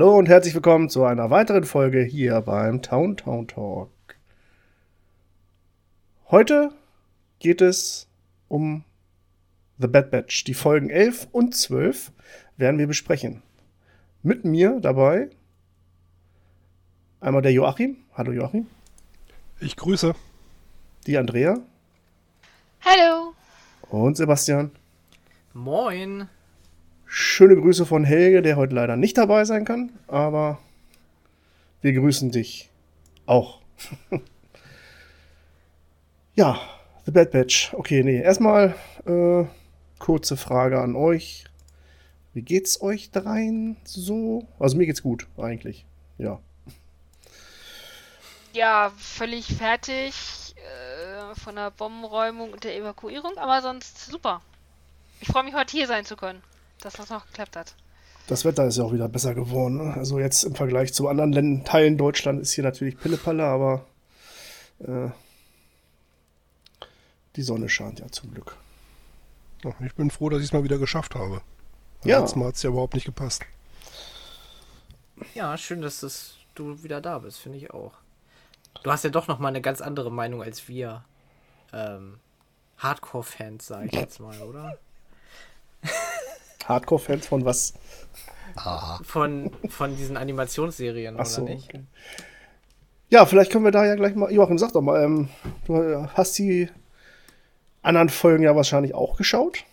Hallo und herzlich willkommen zu einer weiteren Folge hier beim Town Town Talk. Heute geht es um The Bad Batch. Die Folgen 11 und 12 werden wir besprechen. Mit mir dabei einmal der Joachim. Hallo Joachim. Ich grüße. Die Andrea. Hallo. Und Sebastian. Moin. Schöne Grüße von Helge, der heute leider nicht dabei sein kann, aber wir grüßen dich auch. ja, The Bad Batch. Okay, nee, erstmal äh, kurze Frage an euch. Wie geht's euch dreien so? Also mir geht's gut, eigentlich. Ja. Ja, völlig fertig äh, von der Bombenräumung und der Evakuierung, aber sonst super. Ich freue mich, heute hier sein zu können dass das noch geklappt hat. Das Wetter ist ja auch wieder besser geworden. Ne? Also jetzt im Vergleich zu anderen Ländern, Teilen Deutschland ist hier natürlich Pillepalle, aber äh, die Sonne scheint ja zum Glück. Ich bin froh, dass ich es mal wieder geschafft habe. Ja. Letztes Mal hat es ja überhaupt nicht gepasst. Ja, schön, dass das, du wieder da bist, finde ich auch. Du hast ja doch noch mal eine ganz andere Meinung als wir ähm, Hardcore-Fans, sage ich jetzt mal, oder? Hardcore-Fans von was? Von, von diesen Animationsserien, Ach so, oder nicht? okay. Ja, vielleicht können wir da ja gleich mal. Joachim, sag doch mal, ähm, du hast die anderen Folgen ja wahrscheinlich auch geschaut.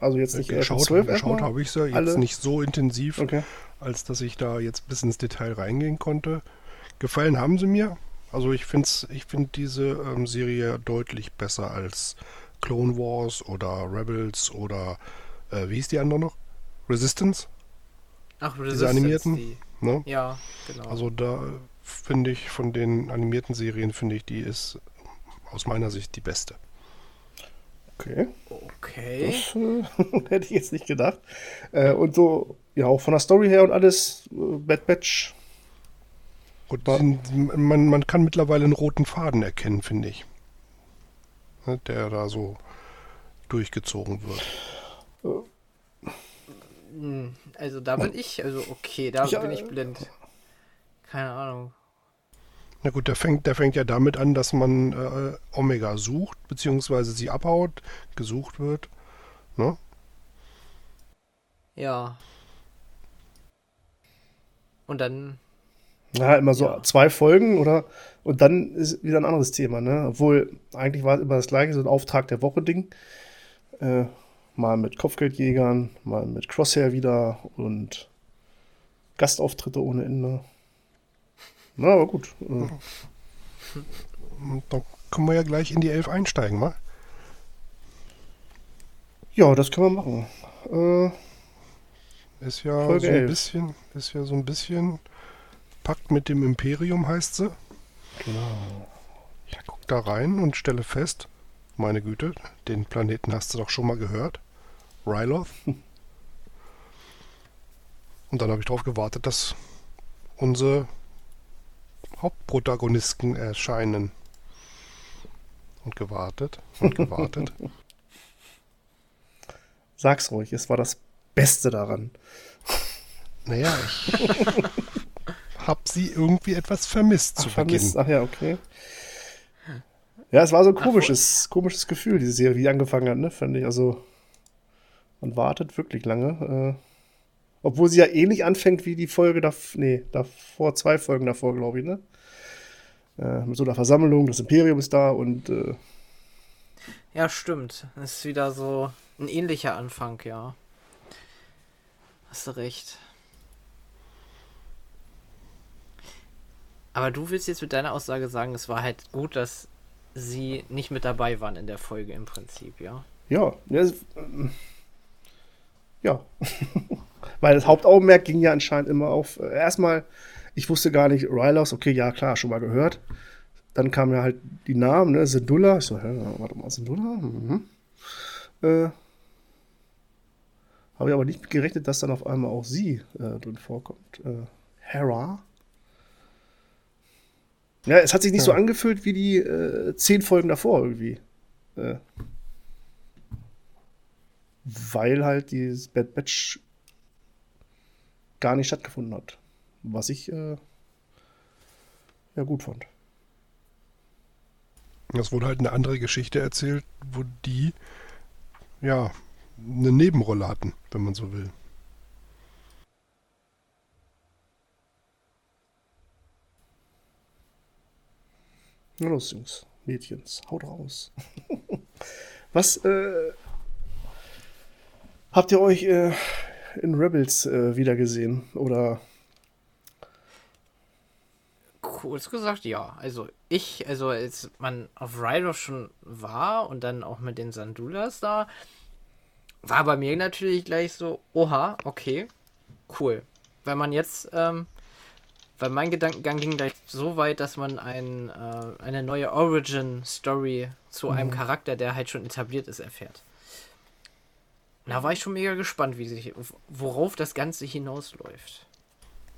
Also jetzt nicht geschaut, 11 12 geschaut habe ich ja jetzt Alle? nicht so intensiv, Okay. als dass ich da jetzt bis ins Detail reingehen konnte. Gefallen haben sie mir. Also ich finde ich find diese ähm, Serie deutlich besser als Clone Wars oder Rebels oder äh, wie hieß die andere noch? Resistance? Ach, Diese Resistance, animierten? Die, Ne? ja, genau. Also da äh, finde ich von den animierten Serien, finde ich, die ist aus meiner Sicht die beste. Okay. okay. Das äh, hätte ich jetzt nicht gedacht. Äh, und so, ja, auch von der Story her und alles, äh, Bad Batch. Und man, man kann mittlerweile einen roten Faden erkennen, finde ich. Ne, Der da so durchgezogen wird. Hm, Also da bin ich, also okay, da Ja, bin ich blind. Keine Ahnung. Na gut, der fängt, der fängt ja damit an, dass man äh, Omega sucht, beziehungsweise sie abhaut, gesucht wird. Ne? Ja. Und dann, Ja, immer so Ja. zwei Folgen oder und dann ist wieder ein anderes Thema, ne? Obwohl, eigentlich war es immer das gleiche, so ein Auftrag der Woche-Ding. Äh, mal mit Kopfgeldjägern, mal mit Crosshair wieder und Gastauftritte ohne Ende. Na, aber gut. Äh, dann können wir ja gleich in die Elf einsteigen, mal. ja, das können wir machen. Äh, Ist ja Folge so ein 11. bisschen, ist ja so ein bisschen Pakt mit dem Imperium heißt sie. genau. Ich guck da rein und stelle fest, meine Güte, den Planeten hast du doch schon mal gehört. Ryloth. Und dann habe ich darauf gewartet, dass unsere Hauptprotagonisten erscheinen. Und gewartet und gewartet. Sag's ruhig, es war das Beste daran. naja, ich habe sie irgendwie etwas vermisst zu Ach, vermisst. Beginn. Ach ja, okay. Ja, es war so ein komisches, komisches Gefühl, diese Serie, wie die angefangen hat, ne, fand ich. Also, man wartet wirklich lange. Äh, obwohl sie ja ähnlich anfängt wie die Folge davor, nee, davor, zwei Folgen davor, glaube ich, ne? Äh, mit so einer Versammlung, das Imperium ist da und äh, ja, stimmt. Das ist wieder so ein ähnlicher Anfang, ja. Hast du recht. Aber du willst jetzt mit deiner Aussage sagen, es war halt gut, dass sie nicht mit dabei waren in der Folge im Prinzip, ja? ja, ja, ja. Weil das Hauptaugenmerk ging ja anscheinend immer auf, äh, erstmal, ich wusste gar nicht, Rylos, okay, ja, klar, schon mal gehört. Dann kamen ja halt die Namen, ne, Syndulla. Ich so, hä, warte mal, Syndulla? Mhm. Äh, Habe ich aber nicht gerechnet, dass dann auf einmal auch sie äh, drin vorkommt. Äh, Hera. Ja, es hat sich nicht so angefühlt wie die äh, zehn Folgen davor irgendwie. Äh, weil halt dieses Bad Batch gar nicht stattgefunden hat. Was ich äh, ja gut fand. Es wurde halt eine andere Geschichte erzählt, wo die ja eine Nebenrolle hatten, wenn man so will. Na los, Jungs, Mädchens, haut raus. Was äh, habt ihr euch äh, in Rebels äh, wiedergesehen? Oder Kurz gesagt, ja. Also ich, also als man auf Rydo schon war und dann auch mit den Sandulas da, war bei mir natürlich gleich so, oha, okay, cool. Weil man jetzt, ähm, weil mein Gedankengang ging gleich so weit, dass man ein, äh, eine neue Origin-Story zu einem Charakter, der halt schon etabliert ist, erfährt. Da war ich schon mega gespannt, wie sich, worauf das Ganze hinausläuft.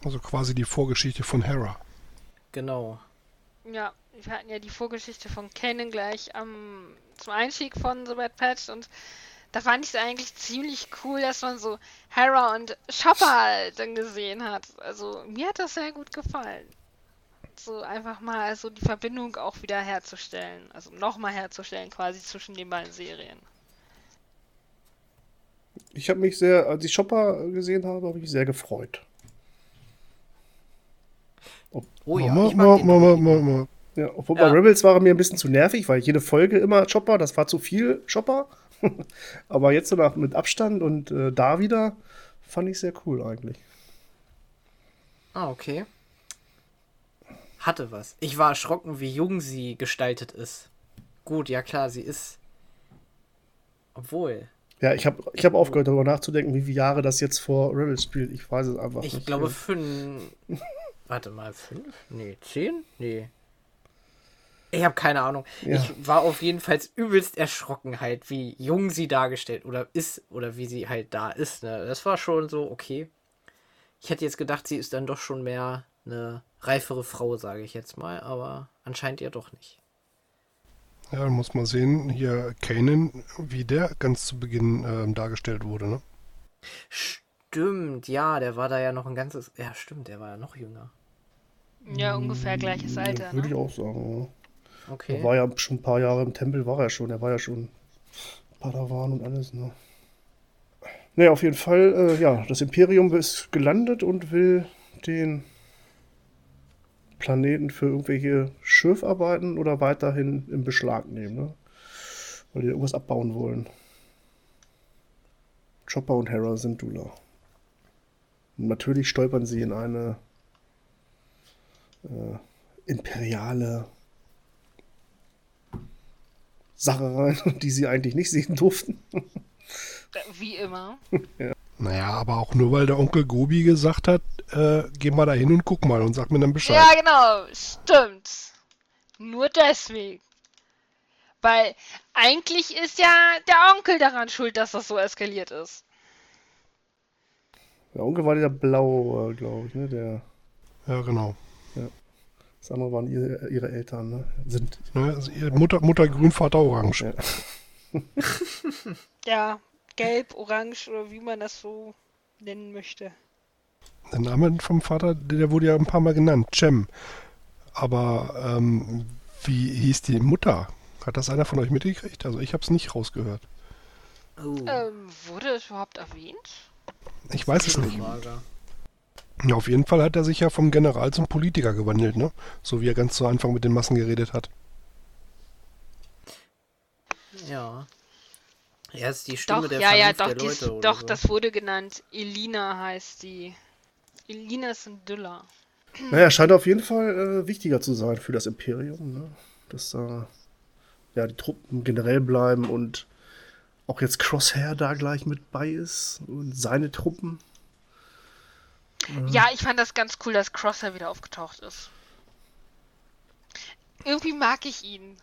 Also quasi die Vorgeschichte von Hera. Genau. Ja, wir hatten ja die Vorgeschichte von Kanan gleich am zum Einstieg von The Bad Patch und da fand ich es eigentlich ziemlich cool, dass man so Hera und Chopper halt dann gesehen hat. Also mir hat das sehr gut gefallen. So einfach mal so die Verbindung auch wieder herzustellen. Also nochmal herzustellen quasi zwischen den beiden Serien. Ich habe mich sehr, als ich Chopper gesehen habe, habe ich mich sehr gefreut. Oh ja, Mama, ich mag Mama. Mama, Mama. Ja, obwohl Ja. bei Rebels war er mir ein bisschen zu nervig, weil jede Folge immer Chopper, das war zu viel Chopper. Aber jetzt so nach, mit Abstand und äh, da wieder fand ich sehr cool eigentlich. Ah, okay. Hatte was. Ich war erschrocken, wie jung sie gestaltet ist. Gut, ja klar, sie ist. Obwohl. Ja, ich habe ich hab aufgehört, darüber nachzudenken, wie viele Jahre das jetzt vor Rebels spielt. Ich weiß es einfach Ich nicht. glaube fünf. Warte mal, fünf? Nee, zehn? Nee. Ich habe keine Ahnung. Ja. Ich war auf jeden Fall übelst erschrocken halt, wie jung sie dargestellt oder ist oder wie sie halt da ist. Ne? Das war schon so okay. Ich hätte jetzt gedacht, sie ist dann doch schon mehr eine reifere Frau, sage ich jetzt mal, aber anscheinend ja doch nicht. Ja, muss man sehen, hier Kanan, wie der ganz zu Beginn ähm, dargestellt wurde, ne? Stimmt, ja, der war da ja noch ein ganzes. Ja, stimmt, der war ja noch jünger. Ja, ungefähr gleiches Alter. Würde ich Ne? auch sagen. Ja. Okay. Er war ja schon ein paar Jahre im Tempel, war er schon. Er war ja schon Padawan und alles. Ne? Naja, auf jeden Fall, äh, ja, das Imperium ist gelandet und will den Planeten für irgendwelche Schürfarbeiten oder weiterhin im Beschlag nehmen, ne? Weil die irgendwas abbauen wollen. Chopper und Hera sind Dula. Und natürlich stolpern sie in eine äh, imperiale Sache rein, die sie eigentlich nicht sehen durften. Wie immer. Naja, aber auch nur, weil der Onkel Gobi gesagt hat, äh, geh mal da hin und guck mal und sag mir dann Bescheid. Ja, genau, stimmt. Nur deswegen. Weil eigentlich ist ja der Onkel daran schuld, dass das so eskaliert ist. Der Onkel war der Blau, glaube ich, ne? Der, Ja, genau. das andere waren ihre, ihre Eltern, ne? Sind. Ne, also ihr Mutter, Mutter grün, Vater orange. Ja. Ja, gelb, orange oder wie man das so nennen möchte. Der Name vom Vater, der wurde ja ein paar Mal genannt, Cem. Aber ähm, wie hieß die Mutter? Hat das einer von euch mitgekriegt? Also ich habe es nicht rausgehört. Oh, Ähm, wurde es überhaupt erwähnt? Ich weiß es nicht. Ja, auf jeden Fall hat er sich ja vom General zum Politiker gewandelt, ne? So wie er ganz zu Anfang mit den Massen geredet hat. Ja. Er ist die Stimme Doch, der ja, ja, doch, der dies, Leute oder doch, so. das wurde genannt. Elina heißt die. Elina Syndulla. Naja, scheint auf jeden Fall äh, wichtiger zu sein für das Imperium, ne? Dass da ja, die Truppen generell bleiben und auch jetzt Crosshair da gleich mit bei ist und seine Truppen. Ja, ich fand das ganz cool, dass Crosser wieder aufgetaucht ist. Irgendwie mag ich ihn.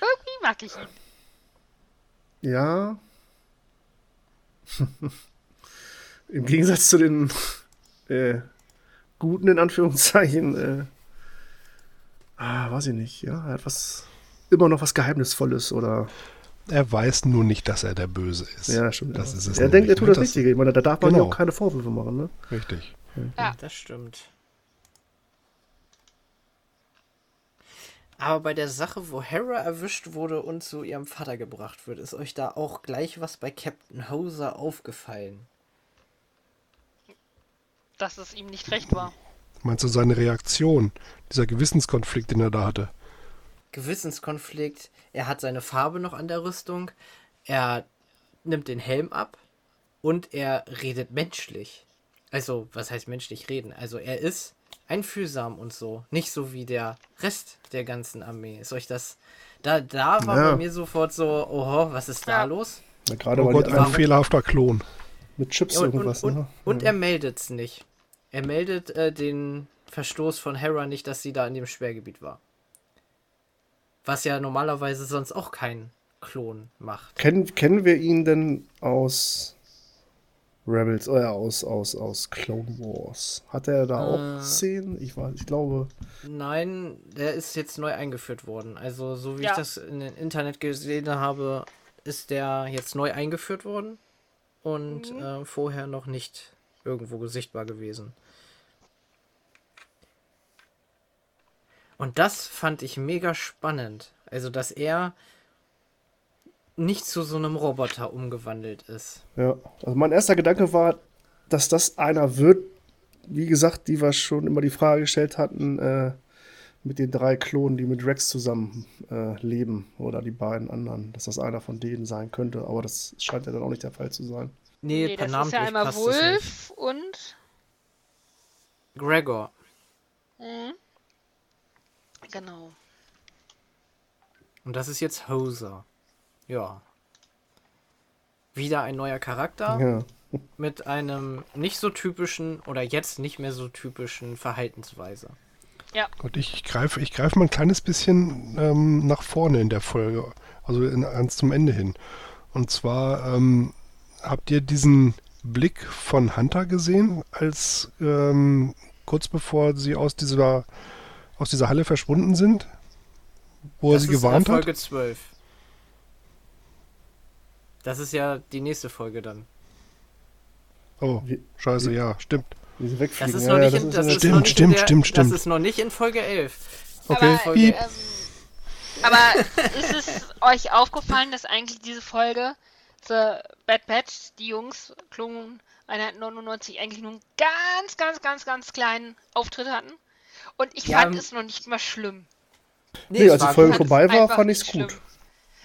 Irgendwie mag ich ihn. Ja. Im Gegensatz zu den äh, guten, in Anführungszeichen, äh, ah, weiß ich nicht, ja, er hat was, immer noch was Geheimnisvolles oder. Er weiß nur nicht, dass er der Böse ist. Ja, stimmt. Das ja. ist es er denkt, er tut das Richtige. Ich meine, da darf man Genau. ja auch keine Vorwürfe machen, ne? Richtig. Ja. Das stimmt. Aber bei der Sache, wo Hera erwischt wurde und zu ihrem Vater gebracht wird, ist euch da auch gleich was bei Captain Hoser aufgefallen? Dass es ihm nicht recht war. Meinst du seine Reaktion, dieser Gewissenskonflikt, den er da hatte? Gewissenskonflikt, er hat seine Farbe noch an der Rüstung, er nimmt den Helm ab und er redet menschlich. Also, was heißt menschlich reden? Also, er ist einfühlsam und so. Nicht so wie der Rest der ganzen Armee. Ist euch das. Da, da war Ja. bei mir sofort so, oho, was ist da Ja. los? Ja, Gerade Oh Gott, ein fehlerhafter Klon. mit Chips Ja, und, irgendwas, und, und, ne? und er meldet's nicht. Er meldet äh, den Verstoß von Hera nicht, dass sie da in dem Sperrgebiet war. Was ja normalerweise sonst auch kein Klon macht. Kennen, kennen wir ihn denn aus Rebels, äh, aus, aus, aus Clone Wars? Hat er da auch Äh. Szenen? Ich weiß, ich glaube. Nein, der ist jetzt neu eingeführt worden. Also, so wie Ja. ich das in dem Internet gesehen habe, ist der jetzt neu eingeführt worden und äh, vorher noch nicht irgendwo sichtbar gewesen. Und das fand ich mega spannend. Also, dass er nicht zu so einem Roboter umgewandelt ist. Ja, also mein erster Gedanke war, dass das einer wird, wie gesagt, die wir schon immer die Frage gestellt hatten, äh, mit den drei Klonen, die mit Rex zusammen äh, leben, oder die beiden anderen, dass das einer von denen sein könnte, aber das scheint ja dann auch nicht der Fall zu sein. Nee, Nee, per das ist namentlich ja einmal. Wolf und. Gregor. Mhm. Genau. Und das ist jetzt Hoser. Ja. Wieder ein neuer Charakter Ja. mit einem nicht so typischen oder jetzt nicht mehr so typischen Verhaltensweise. Gott, ich, ich greife ich greif mal ein kleines bisschen ähm, nach vorne in der Folge, also in, ans zum Ende hin. Und zwar ähm, habt ihr diesen Blick von Hunter gesehen, als ähm, kurz bevor sie aus dieser aus dieser Halle verschwunden sind, wo er das sie ist äh, gewarnt hat? Folge 12. Das ist ja die nächste Folge dann. Oh, Wie- scheiße, wie- ja, stimmt. Wie sie Das wegfliegen. ist noch nicht das in, ist das ist Stimmt, nicht stimmt, der, stimmt, Das ist noch nicht in Folge 11. Okay, Aber, piep. ähm, aber ist es euch aufgefallen, dass eigentlich diese Folge The Bad Batch, die Jungs, Klon Einheit 99, eigentlich nur einen ganz, ganz, ganz, ganz kleinen Auftritt hatten? Und ich Ja, fand ähm, es noch nicht mal schlimm. Nee, es als die Folge es vorbei war, fand ich's nicht gut. schlimm.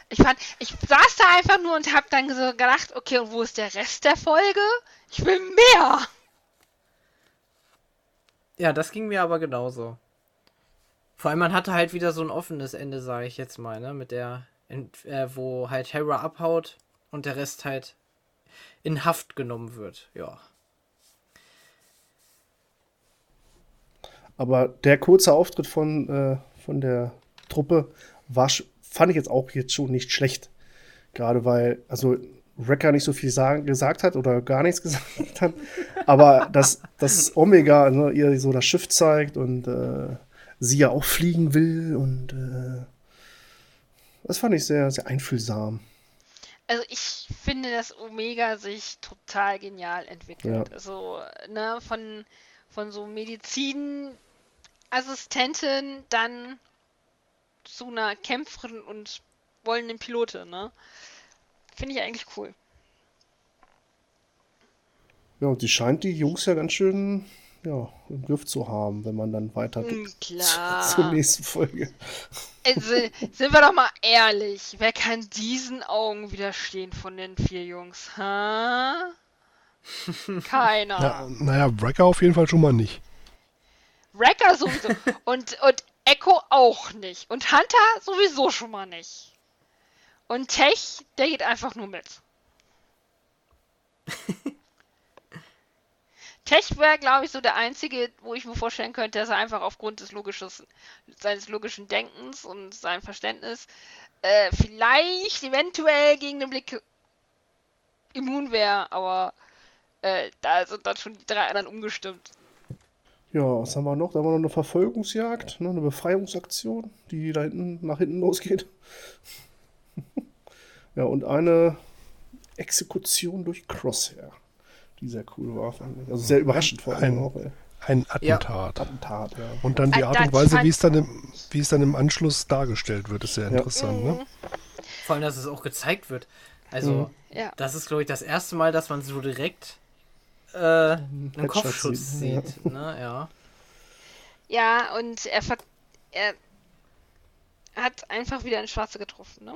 Ich fand, ich saß da einfach nur und hab dann so gedacht, okay, und wo ist der Rest der Folge? Ich will mehr. Ja, das ging mir aber genauso. Vor allem, man hatte halt wieder so ein offenes Ende, sage ich jetzt mal, ne? Mit der, äh, wo halt Hera abhaut und der Rest halt in Haft genommen wird. Ja. Aber der kurze Auftritt von, äh, von der Truppe war, fand ich jetzt auch jetzt schon nicht schlecht. Gerade weil, also Wrecker nicht so viel sagen, gesagt hat oder gar nichts gesagt hat. Aber dass, dass Omega ne, ihr so das Schiff zeigt und äh, sie ja auch fliegen will und äh, das fand ich sehr, sehr einfühlsam. Also ich finde, dass Omega sich total genial entwickelt. Ja. Also, ne, von, von so Medizinassistentin dann zu einer Kämpferin und wollenden Pilotin, ne? Finde ich eigentlich cool. Ja, und sie scheint die Jungs ja ganz schön ja, im Griff zu haben, wenn man dann weiter zur Klar. nächsten Folge. Also, sind wir doch mal ehrlich. Wer kann diesen Augen widerstehen von den vier Jungs? Ha? Keiner. Ja, naja, Wrecker auf jeden Fall schon mal nicht. Wrecker sowieso. und, und Echo auch nicht. Und Hunter sowieso schon mal nicht. Und Tech, der geht einfach nur mit. Tech wäre, glaube ich, so der einzige, wo ich mir vorstellen könnte, dass er einfach aufgrund des logisches, seines logischen Denkens und seinem Verständnis äh, vielleicht eventuell gegen den Blick immun wäre, aber äh, da sind dann schon die drei anderen umgestimmt. Ja, was haben wir noch? Da haben wir noch eine Verfolgungsjagd, ne? eine Befreiungsaktion, die da hinten nach hinten losgeht. ja, und eine Exekution durch Crosshair, die sehr cool war. fand ich. Also sehr überraschend vor allem Ein- auch. Ey. Ein Attentat. Attentat, ja. Und dann die Art und Weise, wie es, dann im, wie es dann im Anschluss dargestellt wird, ist sehr interessant. Ne? Vor allem, dass es auch gezeigt wird. Also, Ja. das ist, glaube ich, das erste Mal, dass man so direkt äh, einen Kopfschutz sieht, sieht. Ne? Ja. Ja, und er, er hat einfach wieder ins Schwarze getroffen, ne?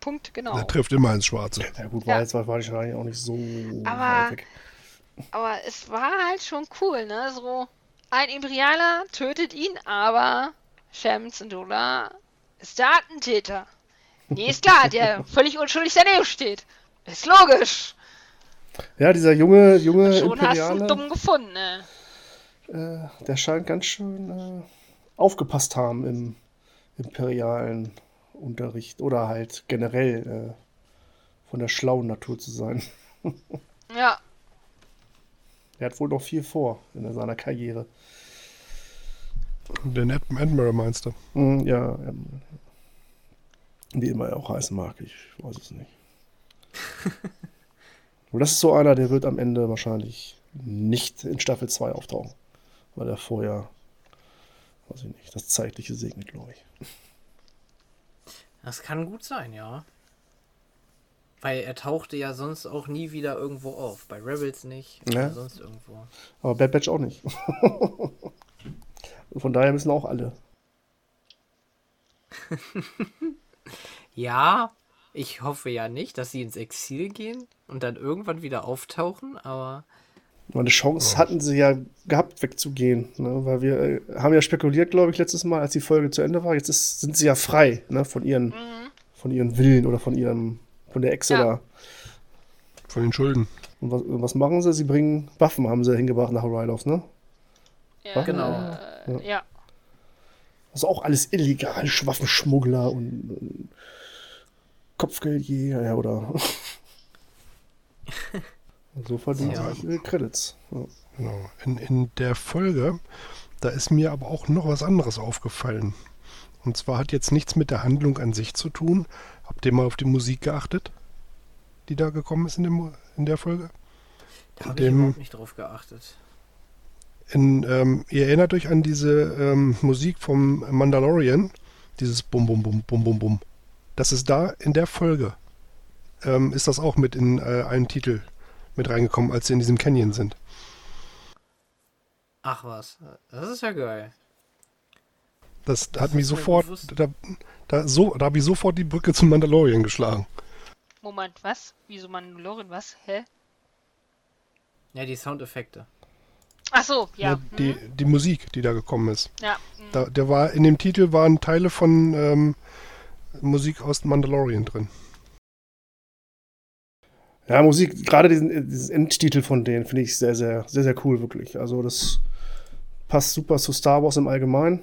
Punkt, genau. Er trifft immer ins Schwarze. Ja gut, war Ja. jetzt wahrscheinlich auch nicht so Aber- weg. Aber es war halt schon cool, ne? So, ein Imperialer tötet ihn, aber Shams Ndula ist der Attentäter. Nee, ist klar, der völlig unschuldig daneben steht. Ist logisch. Ja, dieser junge, junge Schon hast du Imperiale, dumm gefunden, ne? äh, der scheint ganz schön äh, aufgepasst haben im imperialen Unterricht oder halt generell äh, von der schlauen Natur zu sein. Ja, Er hat wohl noch viel vor in seiner Karriere. Den Ad Admiral meinst du? Mm, ja, ähm, wie immer er auch heißen mag, ich weiß es nicht. Und das ist so einer, der wird am Ende wahrscheinlich nicht in Staffel 2 auftauchen. Weil er vorher, weiß ich nicht, das Zeitliche segnet, glaube ich. Das kann gut sein, ja. Weil er tauchte ja sonst auch nie wieder irgendwo auf. Bei Rebels nicht. Ja. Oder sonst irgendwo. Aber Bad Batch auch nicht. Von daher müssen auch alle. Ja, ich hoffe ja nicht, dass sie ins Exil gehen und dann irgendwann wieder auftauchen, aber Nur Eine Chance hatten sie ja gehabt, wegzugehen. Ne? Weil wir äh, haben ja spekuliert, glaube ich, letztes Mal, als die Folge zu Ende war. Jetzt ist, sind sie ja frei ne? von, ihren, von ihren Willen oder von ihrem, von der Echse Ja. da. Von den Schulden. Und was, was machen sie? Sie bringen Waffen, haben sie hingebracht nach Ryloffs, ne? ja, Genau. Äh, ja. Also auch alles illegal, Waffenschmuggler und, und Kopfgeldjäger, ja, oder. Und so verdienen Ja. sie ihre Credits. Ja. Genau. In, in der Folge, da ist mir aber auch noch was anderes aufgefallen. Und zwar hat jetzt nichts mit der Handlung an sich zu tun. Habt ihr mal auf die Musik geachtet, die da gekommen ist in, dem, in der Folge? da habe ich Dem- überhaupt nicht drauf geachtet. In, ähm, ihr erinnert euch an diese ähm, Musik vom Mandalorian, dieses Bum Bum Bum Bum Bum Bum. Das ist da in der Folge. Ähm, ist das auch mit in äh, einen Titel mit reingekommen, als sie in diesem Canyon sind. Ach was, das ist ja geil. Das Das hat mich sofort, da, da, so, da habe ich sofort die Brücke zum Mandalorian geschlagen. Moment, was? Wieso Mandalorian, was? Hä? Ja, die Soundeffekte. Ach so, ja. Ja, die, die Musik, die da gekommen ist. ja. hm. Da, der war in dem Titel waren Teile von ähm, Musik aus Mandalorian drin. Ja, Musik, gerade diesen, diesen Endtitel von denen finde ich sehr, sehr, sehr, sehr cool, wirklich. Also das passt super zu Star Wars im Allgemeinen.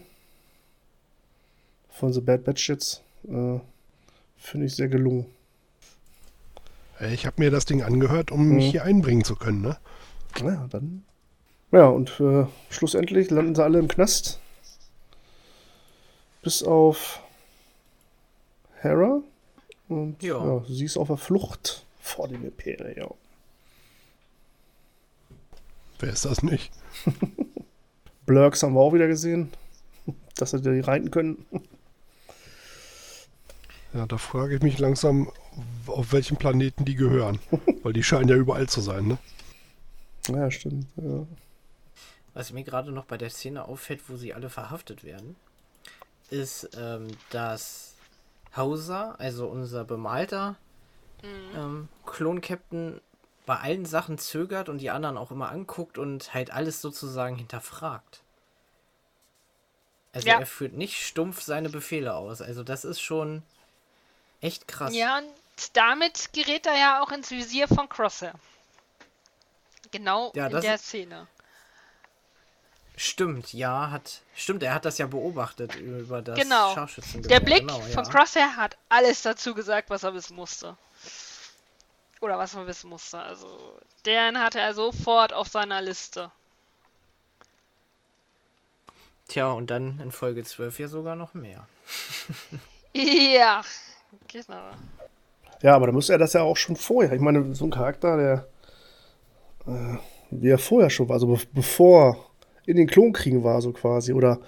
Von The Bad Batch jetzt. Äh, finde ich sehr gelungen. Äh, Ich habe mir das Ding angehört, um Mhm. mich hier einbringen zu können. Ne? Ja, dann. Ja, und äh, schlussendlich landen sie alle im Knast. Bis auf Hera. Und Ja. ja. sie ist auf der Flucht vor dem Imperium. Wer ist das nicht? Blurks haben wir auch wieder gesehen. Dass sie die reiten können. Ja, da frage ich mich langsam, auf welchem Planeten die gehören. Weil die scheinen ja überall zu sein, ne? Ja, stimmt. Ja. Was mir gerade noch bei der Szene auffällt, wo sie alle verhaftet werden, ist, ähm, dass Hauser, also unser bemalter ähm, Klon-Captain, bei allen Sachen zögert und die anderen auch immer anguckt und halt alles sozusagen hinterfragt. Also Ja. er führt nicht stumpf seine Befehle aus. Also das ist schon echt krass. Ja, und damit gerät er ja auch ins Visier von Crosshair. Genau Ja, in der Szene. Stimmt, ja, hat. Stimmt, er hat das ja beobachtet über das Genau. Scharfschützengewehr. Der Blick genau, von ja. Crosshair hat alles dazu gesagt, was er wissen musste. Oder was man wissen musste. Also, den hatte er sofort auf seiner Liste. Tja, und dann in Folge 12 ja sogar noch mehr. Ja, genau. Ja, aber da müsste er das ja auch schon vorher. Ich meine, so ein Charakter, der äh, wie er vorher schon war, also be bevor in den Klonkriegen war, so quasi. Oder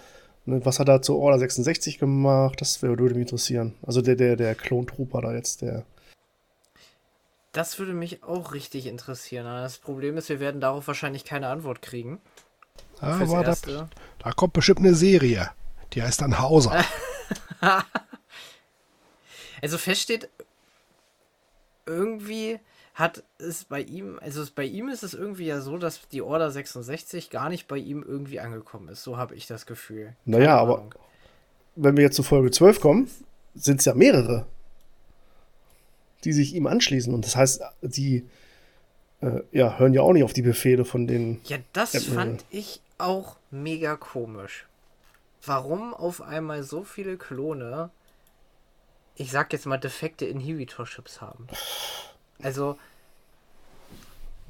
ne, was hat er zu Order 66 gemacht? Das würde mich interessieren. Also der, der, der Klontrooper da jetzt, der. Das würde mich auch richtig interessieren. aber Das Problem ist, wir werden darauf wahrscheinlich keine Antwort kriegen. Aber da, da kommt bestimmt eine Serie. Die heißt dann Hauser. Also feststeht, irgendwie hat es bei ihm, also es, bei ihm ist es irgendwie ja so, dass die Order 66 gar nicht bei ihm irgendwie angekommen ist. So habe ich das Gefühl. Naja, Keine aber- Ahnung. Wenn wir jetzt zu Folge 12 kommen, sind es ja mehrere, die sich ihm anschließen. Und das heißt, die äh, ja, hören ja auch nicht auf die Befehle von den. Ja, das äh, fand ich auch mega komisch. Warum auf einmal so viele Klone, ich sag jetzt mal, defekte Inhibitor-Chips haben? Also.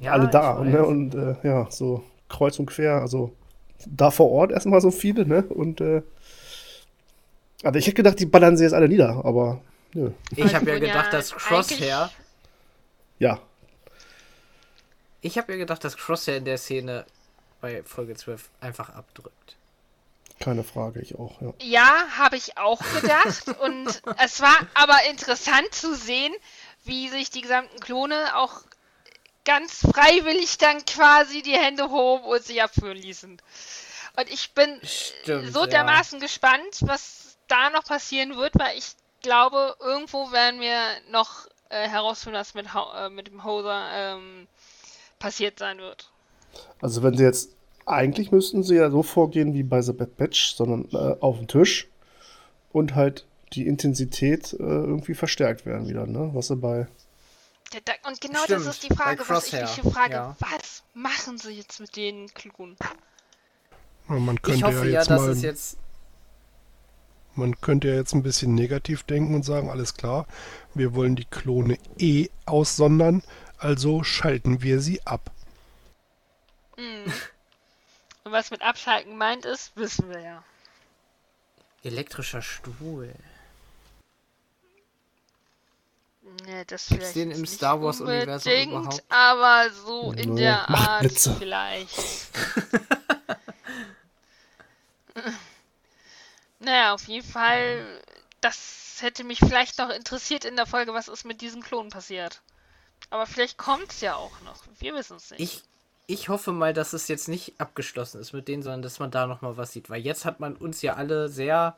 Ja, alle da. Ne? Und äh, ja, so kreuz und quer. Also da vor Ort erstmal so viele, ne? Und äh, also ich hätte gedacht, die ballern sie jetzt alle nieder, aber nö. Ich habe ja gedacht, dass Crosshair. Ja, Ich habe ja gedacht, dass Crosshair in der Szene bei Folge 12 einfach abdrückt. keine Frage, ich auch, ja. Ja, habe ich auch gedacht. und es war aber interessant zu sehen, wie sich die gesamten Klone auch ganz freiwillig dann quasi die Hände hoben und sich abführen ließen. Und ich bin Stimmt, so ja. dermaßen gespannt, was da noch passieren wird, weil ich glaube, irgendwo werden wir noch äh, herausfinden, was mit, äh, mit dem Hoser ähm, passiert sein wird. Also wenn sie jetzt, eigentlich müssten sie ja so vorgehen wie bei The Bad Batch, sondern äh, auf den Tisch und halt die Intensität äh, irgendwie verstärkt werden wieder, ne? Was sie bei. Und genau Stimmt, das ist die Frage, was ich mich hier frage. ja. Was machen sie jetzt mit den Klonen? Und Man Ich könnte hoffe ja ja, jetzt dass mal, es jetzt. Man könnte ja jetzt ein bisschen negativ denken und sagen, alles klar, wir wollen die Klone eh aussondern, also schalten wir sie ab. Hm. Und was mit Abschalten gemeint ist, wissen wir ja. Elektrischer Stuhl. Nee, das Gibt's vielleicht den im nicht Star Wars-Universum unbedingt, überhaupt? Aber so in Nö, der Art Machtblitze. vielleicht. naja, auf jeden Fall, das hätte mich vielleicht noch interessiert in der Folge, was ist mit diesem Klon passiert. Aber vielleicht kommt's ja auch noch. Wir wissen es nicht. Ich, ich hoffe mal, dass es jetzt nicht abgeschlossen ist mit denen, sondern dass man da nochmal was sieht. Weil jetzt hat man uns ja alle sehr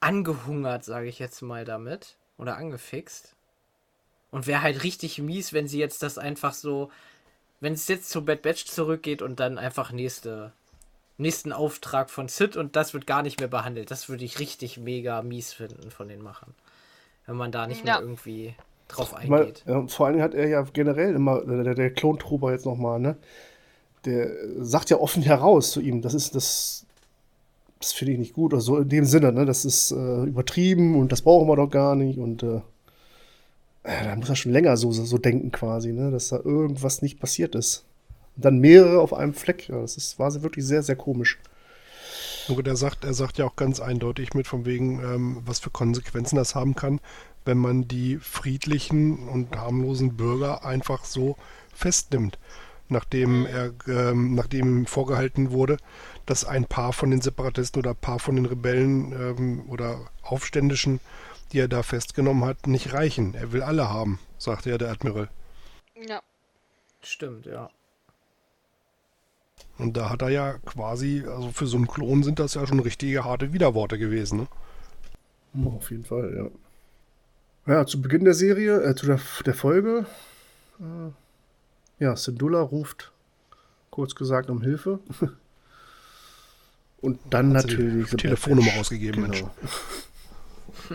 angehungert, sage ich jetzt mal damit. Oder angefixt. Und wäre halt richtig mies, wenn sie jetzt das einfach so. Wenn es jetzt zu Bad Batch zurückgeht und dann einfach nächste, nächsten Auftrag von Sid und das wird gar nicht mehr behandelt. Das würde ich richtig mega mies finden von den Machern. Wenn man da nicht Ja. mehr irgendwie drauf Ich meine, eingeht. ja, vor allen Dingen hat er ja generell immer, äh, der, der Klontrooper jetzt nochmal, ne? Der sagt ja offen heraus zu ihm, das ist das. Das finde ich nicht gut, oder so in dem Sinne, ne? Das ist äh, übertrieben und das brauchen wir doch gar nicht und äh, äh, da muss er schon länger so, so, so denken quasi, ne? Dass da irgendwas nicht passiert ist. Und dann mehrere auf einem Fleck. Ja, das ist, war wirklich sehr, sehr komisch. Und er sagt, er sagt ja auch ganz eindeutig mit von wegen, ähm, was für Konsequenzen das haben kann, wenn man die friedlichen und harmlosen Bürger einfach so festnimmt. Nachdem er, ähm, nachdem ihm vorgehalten wurde, dass ein paar von den Separatisten oder ein paar von den Rebellen ähm, oder Aufständischen, die er da festgenommen hat, nicht reichen. Er will alle haben, sagte ja der Admiral. ja. Stimmt, ja. Und da hat er ja quasi, also für so einen Klon sind das ja schon richtige harte Widerworte gewesen. Ne? Auf jeden Fall, ja. Ja, zu Beginn der Serie, äh, zu der, der Folge, äh, ja, Syndulla ruft, kurz gesagt, um Hilfe. Und dann Hat die natürlich. the Telefonnummer Batch. ausgegeben, Mensch.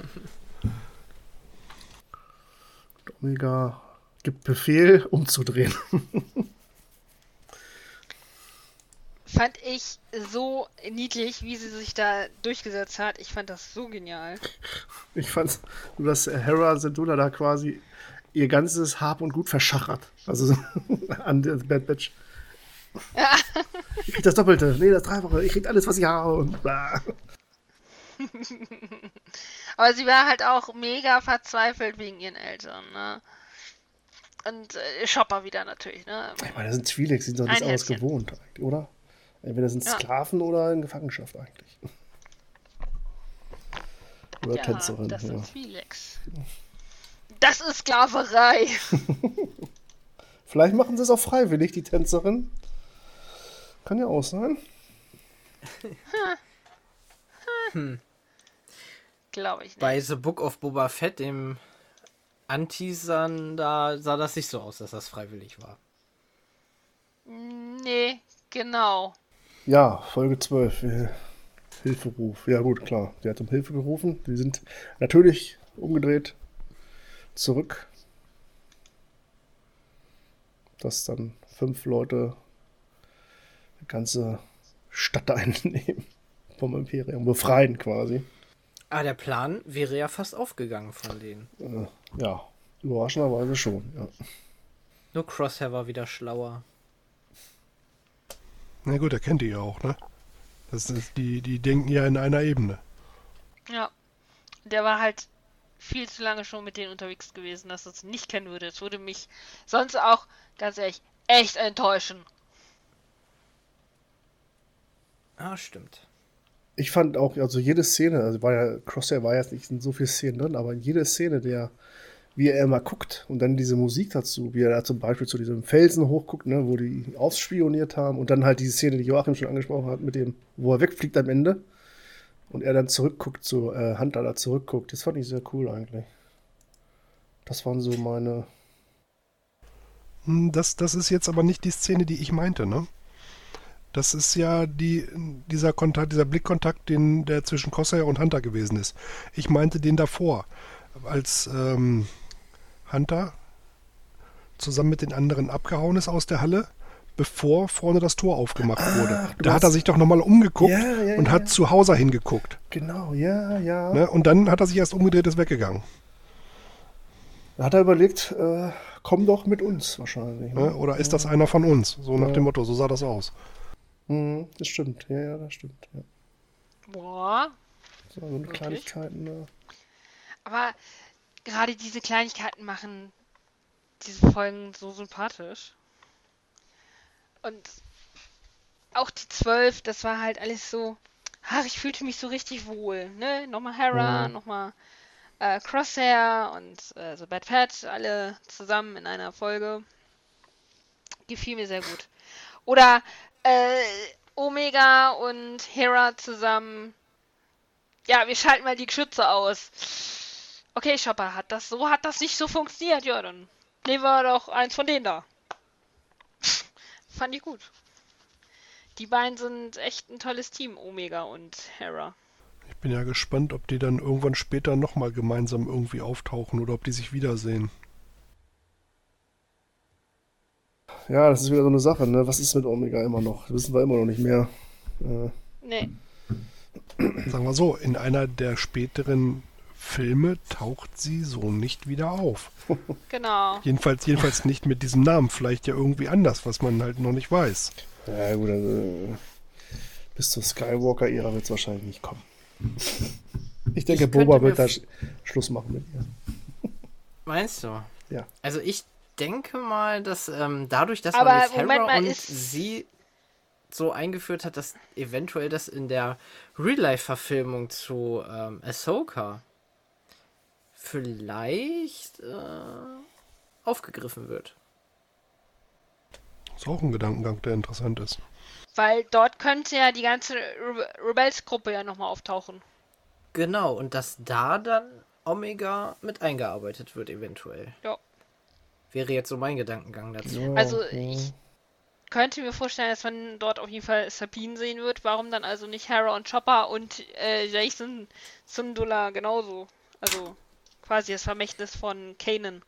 Und Omega gibt Befehl, umzudrehen. fand ich so niedlich, wie sie sich da durchgesetzt hat. Ich fand das so genial. Ich fand, dass Hera Syndulla da quasi ihr ganzes Hab und Gut verschachert. Also an der Bad Batch. Ja. Ich krieg das Doppelte, nee, das Dreifache, ich krieg alles, was ich habe und bla. Aber sie war halt auch mega verzweifelt wegen ihren Eltern, ne? Und äh, Shopper wieder natürlich, ne? Ich meine, das sind Twi'leks, die sind doch nichts Ein anderes Häschen. gewohnt, eigentlich, oder? Entweder sind Ja. Sklaven oder in Gefangenschaft eigentlich. Oder Ja, Tänzerin. das ja. sind Twi'leks. Das ist Sklaverei. Vielleicht machen sie es auch freiwillig, die Tänzerin. Kann ja auch sein. Glaube ich nicht. Bei The Book of Boba Fett, dem Anteasern, da sah das nicht so aus, dass das freiwillig war. Nee, genau. Ja, Folge 12. äh, Hilferuf. Ja, gut, klar. Die hat um Hilfe gerufen. Die sind natürlich umgedreht zurück. Dass dann fünf Leute die ganze Stadt einnehmen. Vom Imperium. Befreien quasi. Ah, der Plan wäre ja fast aufgegangen von denen. Äh, ja, überraschenderweise schon. Ja. Nur Crosshair war wieder schlauer. Na gut, er kennt die ja auch, ne? Das ist, die, die denken ja in einer Ebene. Ja. Der war halt viel zu lange schon mit denen unterwegs gewesen, dass er es nicht kennen würde. Es würde mich sonst auch, ganz ehrlich, echt enttäuschen. Ah, stimmt. Ich fand auch, also jede Szene, also war ja, Crosshair war jetzt nicht in so viel Szenen drin, aber in jede Szene, der, wie er immer guckt und dann diese Musik dazu, wie er da zum Beispiel zu diesem Felsen hochguckt, ne, wo die ausspioniert haben und dann halt diese Szene, die Joachim schon angesprochen hat, mit dem, wo er wegfliegt am Ende und er dann zurückguckt, so äh, Hunter da zurückguckt, das fand ich sehr cool eigentlich. Das waren so meine, Hm, Das, das ist jetzt aber nicht die Szene, die ich meinte, ne? Das ist ja die, dieser Kontakt, dieser Blickkontakt, den, der zwischen Crosshair und Hunter gewesen ist. Ich meinte den davor, als ähm, Hunter zusammen mit den anderen abgehauen ist aus der Halle, bevor vorne das Tor aufgemacht wurde. du Da hat er sich doch nochmal umgeguckt Ja, ja, und ja, hat zu Hauser hingeguckt. genau, ja, ja. Ne? Und dann hat er sich erst umgedreht, ist weggegangen. Da hat er überlegt, äh, komm doch mit uns wahrscheinlich. Ne? Ne? Oder ist das einer von uns? So nach Ja. dem Motto, so sah das aus. Mhm, das stimmt, ja, ja, das stimmt. Ja. Boah. So, so eine Kleinigkeiten. Äh. Aber gerade diese Kleinigkeiten machen diese Folgen so sympathisch. Und auch die zwölf, das war halt alles so. Ach, ich fühlte mich so richtig wohl. Ne? Nochmal Hera, Mhm. nochmal äh, Crosshair und äh, so Bad Pat, alle zusammen in einer Folge. Gefiel mir sehr gut. Oder äh, Omega und Hera zusammen. Ja, wir schalten mal die Geschütze aus. Okay, Chopper, hat das so hat das nicht so funktioniert. Ja, dann nehmen wir doch eins von denen da. Fand ich gut. Die beiden sind echt ein tolles Team, Omega und Hera. Ich bin ja gespannt, ob die dann irgendwann später nochmal gemeinsam irgendwie auftauchen oder ob die sich wiedersehen. Ja, das ist wieder so eine Sache, ne? Was ist mit Omega immer noch? Das wissen wir immer noch nicht mehr. Äh, Nee. Sagen wir so, in einer der späteren Filme taucht sie so nicht wieder auf. Genau. Jedenfalls, jedenfalls nicht mit diesem Namen. Vielleicht ja irgendwie anders, was man halt noch nicht weiß. ja, gut, also, bis zur Skywalker-Ära wird es wahrscheinlich nicht kommen. Ich denke, Ich Boba wird da Sch Schluss machen mit ihr. Meinst du? Ja. Also ich denke mal, dass ähm, dadurch, dass Aber man jetzt Hera mal, und ist- sie so eingeführt hat, dass eventuell das in der Real-Life-Verfilmung zu ähm, Ahsoka vielleicht äh, aufgegriffen wird. Ist auch ein Gedankengang, der interessant ist. Weil dort könnte ja die ganze Re Rebels-Gruppe ja nochmal auftauchen. Genau, und dass da dann Omega mit eingearbeitet wird, eventuell. Ja. Wäre jetzt so mein Gedankengang dazu. Ja, Also ich könnte mir vorstellen, dass man dort auf jeden Fall Sabine sehen wird. Warum dann also nicht Hera und Chopper und äh, Jason Syndulla genauso? Also quasi das Vermächtnis von Kanan.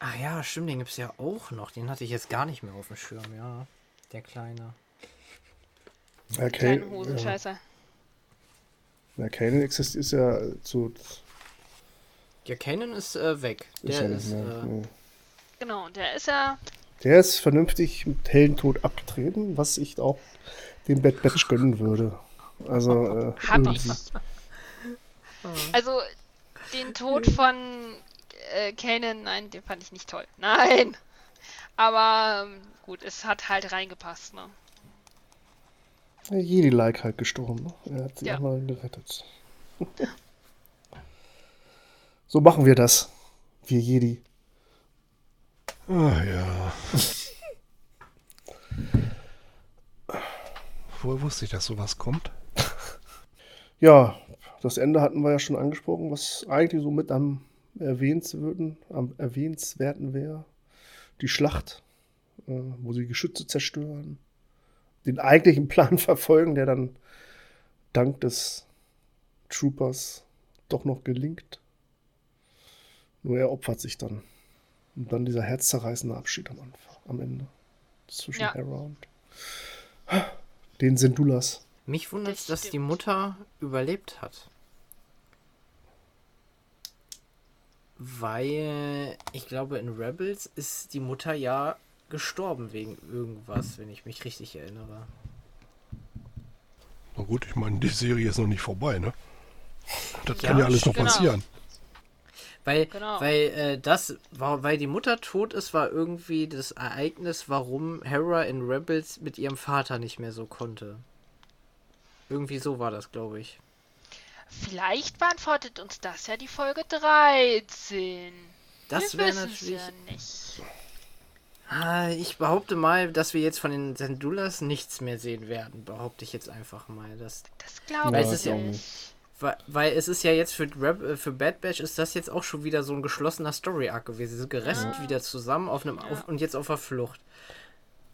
Ah ja, stimmt, den gibt's ja auch noch. Den hatte ich jetzt gar nicht mehr auf dem Schirm, ja. Der Kleine. Ja, Kleine Kane, ja. Kane existiert ist ja zu. Ja, Kanan ist äh, weg. Ist Der ja ist, mehr, äh, ja. Genau, der ist ja. Der ist vernünftig mit Heldentod abgetreten, was ich auch dem Bad Batch gönnen würde. Also, äh, Hab irgendwie. ich. Also, den Tod von äh, Kanan, nein, den fand ich nicht toll. Nein! Aber ähm, gut, es hat halt reingepasst, ne? Ja, Jedi-like halt gestorben. Ne? Er hat sie Ja. auch mal gerettet. so machen wir das. Wir Jedi. Ah ja. Woher wusste ich, dass sowas kommt? Ja, das Ende hatten wir ja schon angesprochen, was eigentlich so mit am erwähnenswerten, am erwähnenswerten wäre. Die Schlacht, äh, wo sie Geschütze zerstören. Den eigentlichen Plan verfolgen, der dann dank des Troopers doch noch gelingt. Nur er opfert sich dann. Und dann dieser herzzerreißende Abschied am Anfang, am Ende. Zwischen Ja. Hera und den Sendulas. mich wundert Das dass die. Mutter überlebt hat. Weil ich glaube, in Rebels ist die Mutter ja gestorben wegen irgendwas, wenn ich mich richtig erinnere. Na gut, ich meine, die Serie ist noch nicht vorbei, ne? Das Ja, kann ja alles noch genau. passieren. Weil, Genau. weil äh, das war, weil die Mutter tot ist, war irgendwie das Ereignis, warum Hera in Rebels mit ihrem Vater nicht mehr so konnte. Irgendwie so war das, glaube ich. Vielleicht beantwortet uns das ja die Folge 13. Das wäre natürlich. Ja nicht. Ah, ich behaupte mal, dass wir jetzt von den Sendulas nichts mehr sehen werden. Behaupte ich jetzt einfach mal. Das, Das glaube ich ist ja- nicht. weil, weil es ist ja jetzt für, Reb, äh, für Bad Batch ist das jetzt auch schon wieder so ein geschlossener Story-Arc gewesen. Sie sind gerettet wieder zusammen auf einem auf, und jetzt auf der Flucht.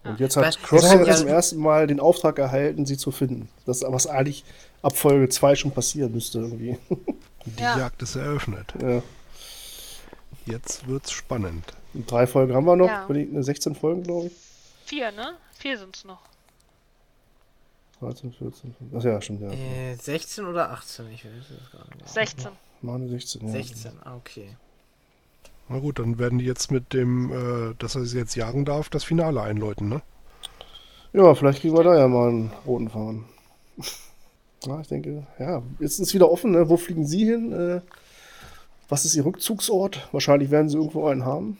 Und jetzt hat Crosshair Ja. zum ersten Mal den Auftrag erhalten, sie zu finden. Das, was eigentlich ab Folge 2 schon passieren müsste irgendwie. Die Ja. Jagd ist eröffnet. ja. Jetzt wird's spannend. Und drei Folgen haben wir noch, Ja. wenn ich- ne, 16 Folgen, glaube ich. Vier, ne? Vier sind's noch. 13, 14, 15. Ach ja, stimmt, ja. Äh, 16 oder 18? Ich weiß es gar nicht. 16. Meine 16, ja. 16, ah, okay. Na gut, dann werden die jetzt mit dem, äh, dass er sie jetzt jagen darf, das Finale einläuten, ne? Ja, vielleicht kriegen wir da ja mal einen roten Faden. Ja, ich denke, ja, jetzt ist wieder offen, ne? Wo fliegen Sie hin? Äh, was ist Ihr Rückzugsort? Wahrscheinlich werden Sie irgendwo einen haben.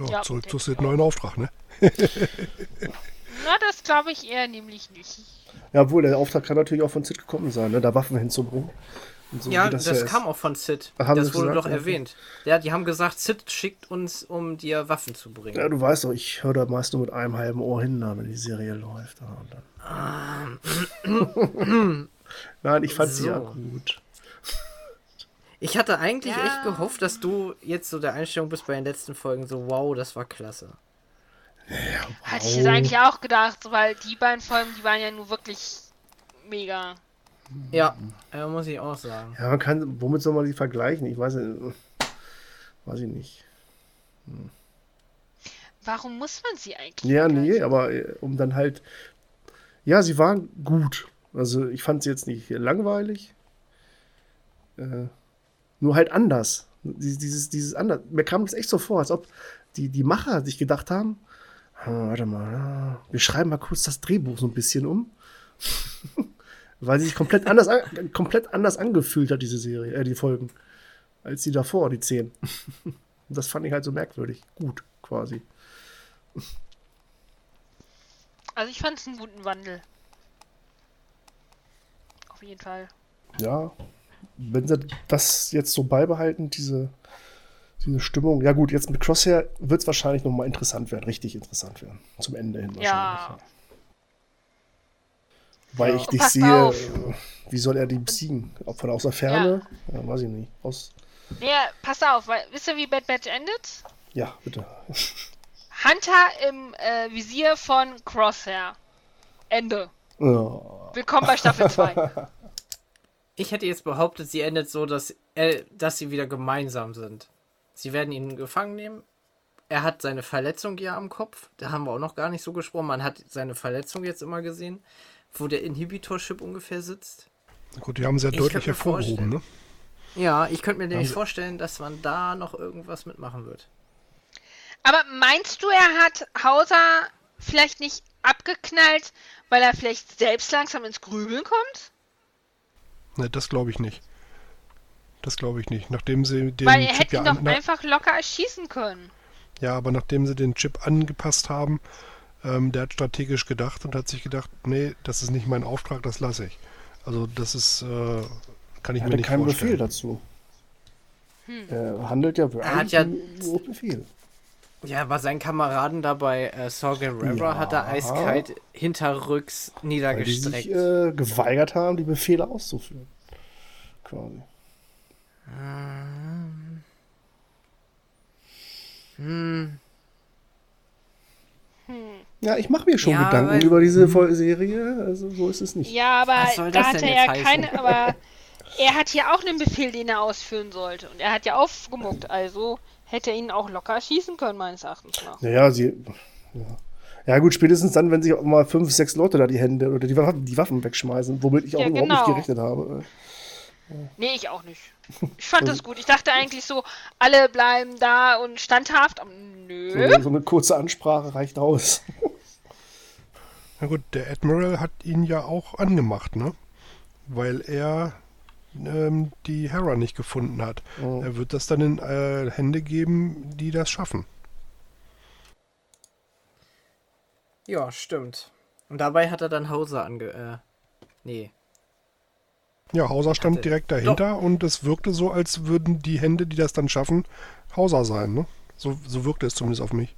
Ja, Ja, zurück zu Sid neuen Auftrag, ne? Na, das glaube ich eher nämlich nicht. Ja, obwohl der Auftrag kann natürlich auch von Sid gekommen sein, ne? da Waffen hinzubringen. Und so Ja, das, ja ist. kam auch von Sid. Haben das wurde gesagt? doch Okay. erwähnt. Ja, die haben gesagt, Sid schickt uns, um dir Waffen zu bringen. Ja, du weißt doch, ich höre da meist nur mit einem halben Ohr hin, wenn die Serie läuft. Ja, und dann. Nein, ich fand sie ja So. gut. Ich hatte eigentlich Ja. echt gehofft, dass du jetzt so der Einstellung bist bei den letzten Folgen so, wow, das war klasse. Hatte ich jetzt eigentlich auch gedacht, weil die beiden Folgen, die waren ja nur wirklich mega. Ja, muss ich auch sagen. Ja, man kann, womit soll man die vergleichen? Ich weiß nicht. Weiß ich nicht. Warum muss man sie eigentlich? Ja, nee, aber äh, um dann halt. Ja, sie waren gut. Also ich fand sie jetzt nicht langweilig. Äh, nur halt anders. Dieses, dieses, dieses anders. Mir kam das echt so vor, als ob die, die Macher sich gedacht haben, ah, warte mal, ah, wir schreiben mal kurz das Drehbuch so ein bisschen um. Weil sie sich komplett anders, an, komplett anders angefühlt hat, diese Serie, äh, die Folgen, als die davor, die zehn. Und das fand ich halt so merkwürdig. Gut, quasi. Also ich fand es einen guten Wandel. Auf jeden Fall. ja, wenn sie das jetzt so beibehalten, diese, diese Stimmung, ja gut, jetzt mit Crosshair wird es wahrscheinlich nochmal interessant werden, richtig interessant werden. Zum Ende hin Ja. Weil ich passt sehe, auf. äh, wie soll er die besiegen? Ob von aus der Ferne? Ja. weiß ich nicht. Aus, Nee, pass auf, weil, wisst ihr, wie Bad Batch endet? ja, bitte. Hunter im äh, Visier von Crosshair. Ende. Ja. Willkommen bei Staffel 2. Ich hätte jetzt behauptet, sie endet so, dass, er, dass sie wieder gemeinsam sind. Sie werden ihn gefangen nehmen. Er hat seine Verletzung ja am Kopf. Da haben wir auch noch gar nicht so gesprochen. Man hat seine Verletzung jetzt immer gesehen. Wo der Inhibitor-Chip ungefähr sitzt. Na Gut, die haben sehr Ich deutlich hervorgehoben, ne? Ja, ich könnte mir nämlich Also- vorstellen, dass man da noch irgendwas mitmachen wird. Aber meinst du, er hat Hauser vielleicht nicht abgeknallt, weil er vielleicht selbst langsam ins Grübeln kommt? Ne, das glaube ich nicht. Das glaube ich nicht. Nachdem sie den weil er Chip hätte ja ihn doch an, na, einfach locker erschießen können. Ja, aber nachdem sie den Chip angepasst haben, ähm, der hat strategisch gedacht und hat sich gedacht, nee, das ist nicht mein Auftrag, das lasse ich. Also das ist, äh, kann ich Er mir nicht keinen vorstellen. Befehl dazu. Er handelt ja Er hat ja- auf Befehl. Ja, aber seinen Kameraden dabei, äh, Saw Gerrera, Ja. hat er eiskalt hinterrücks Weil die niedergestreckt. sich äh, geweigert haben, die Befehle auszuführen. Quasi. hm, Ja, ich mache mir schon Ja, Gedanken weil- über diese Vol- Serie. Also so ist es nicht. Ja, aber da hat er ja heißen? keine, aber er hat hier auch einen Befehl, den er ausführen sollte. Und er hat ja aufgemuckt, also hätte er ihn auch locker schießen können, meines Erachtens nach. Naja, sie. Ja. ja, gut, spätestens dann, wenn sich auch mal fünf, sechs Leute da die Hände oder die Waffen, die Waffen wegschmeißen, womit ich auch Ja, überhaupt genau. nicht gerechnet habe. Nee, ich auch nicht. Ich fand das gut. Ich dachte eigentlich so, alle bleiben da und standhaft. Aber nö. So, so eine kurze Ansprache reicht aus. Na gut, der Admiral hat ihn ja auch angemacht, ne? Weil er ähm, die Hera nicht gefunden hat. Oh. Er wird das dann in äh, Hände geben, die das schaffen. ja, stimmt. Und dabei hat er dann Hauser ange... Äh, nee. Ja, Hauser stand Hatte- direkt dahinter und es wirkte so, als würden die Hände, die das dann schaffen, Hauser sein, ne? So, so wirkte es zumindest auf mich.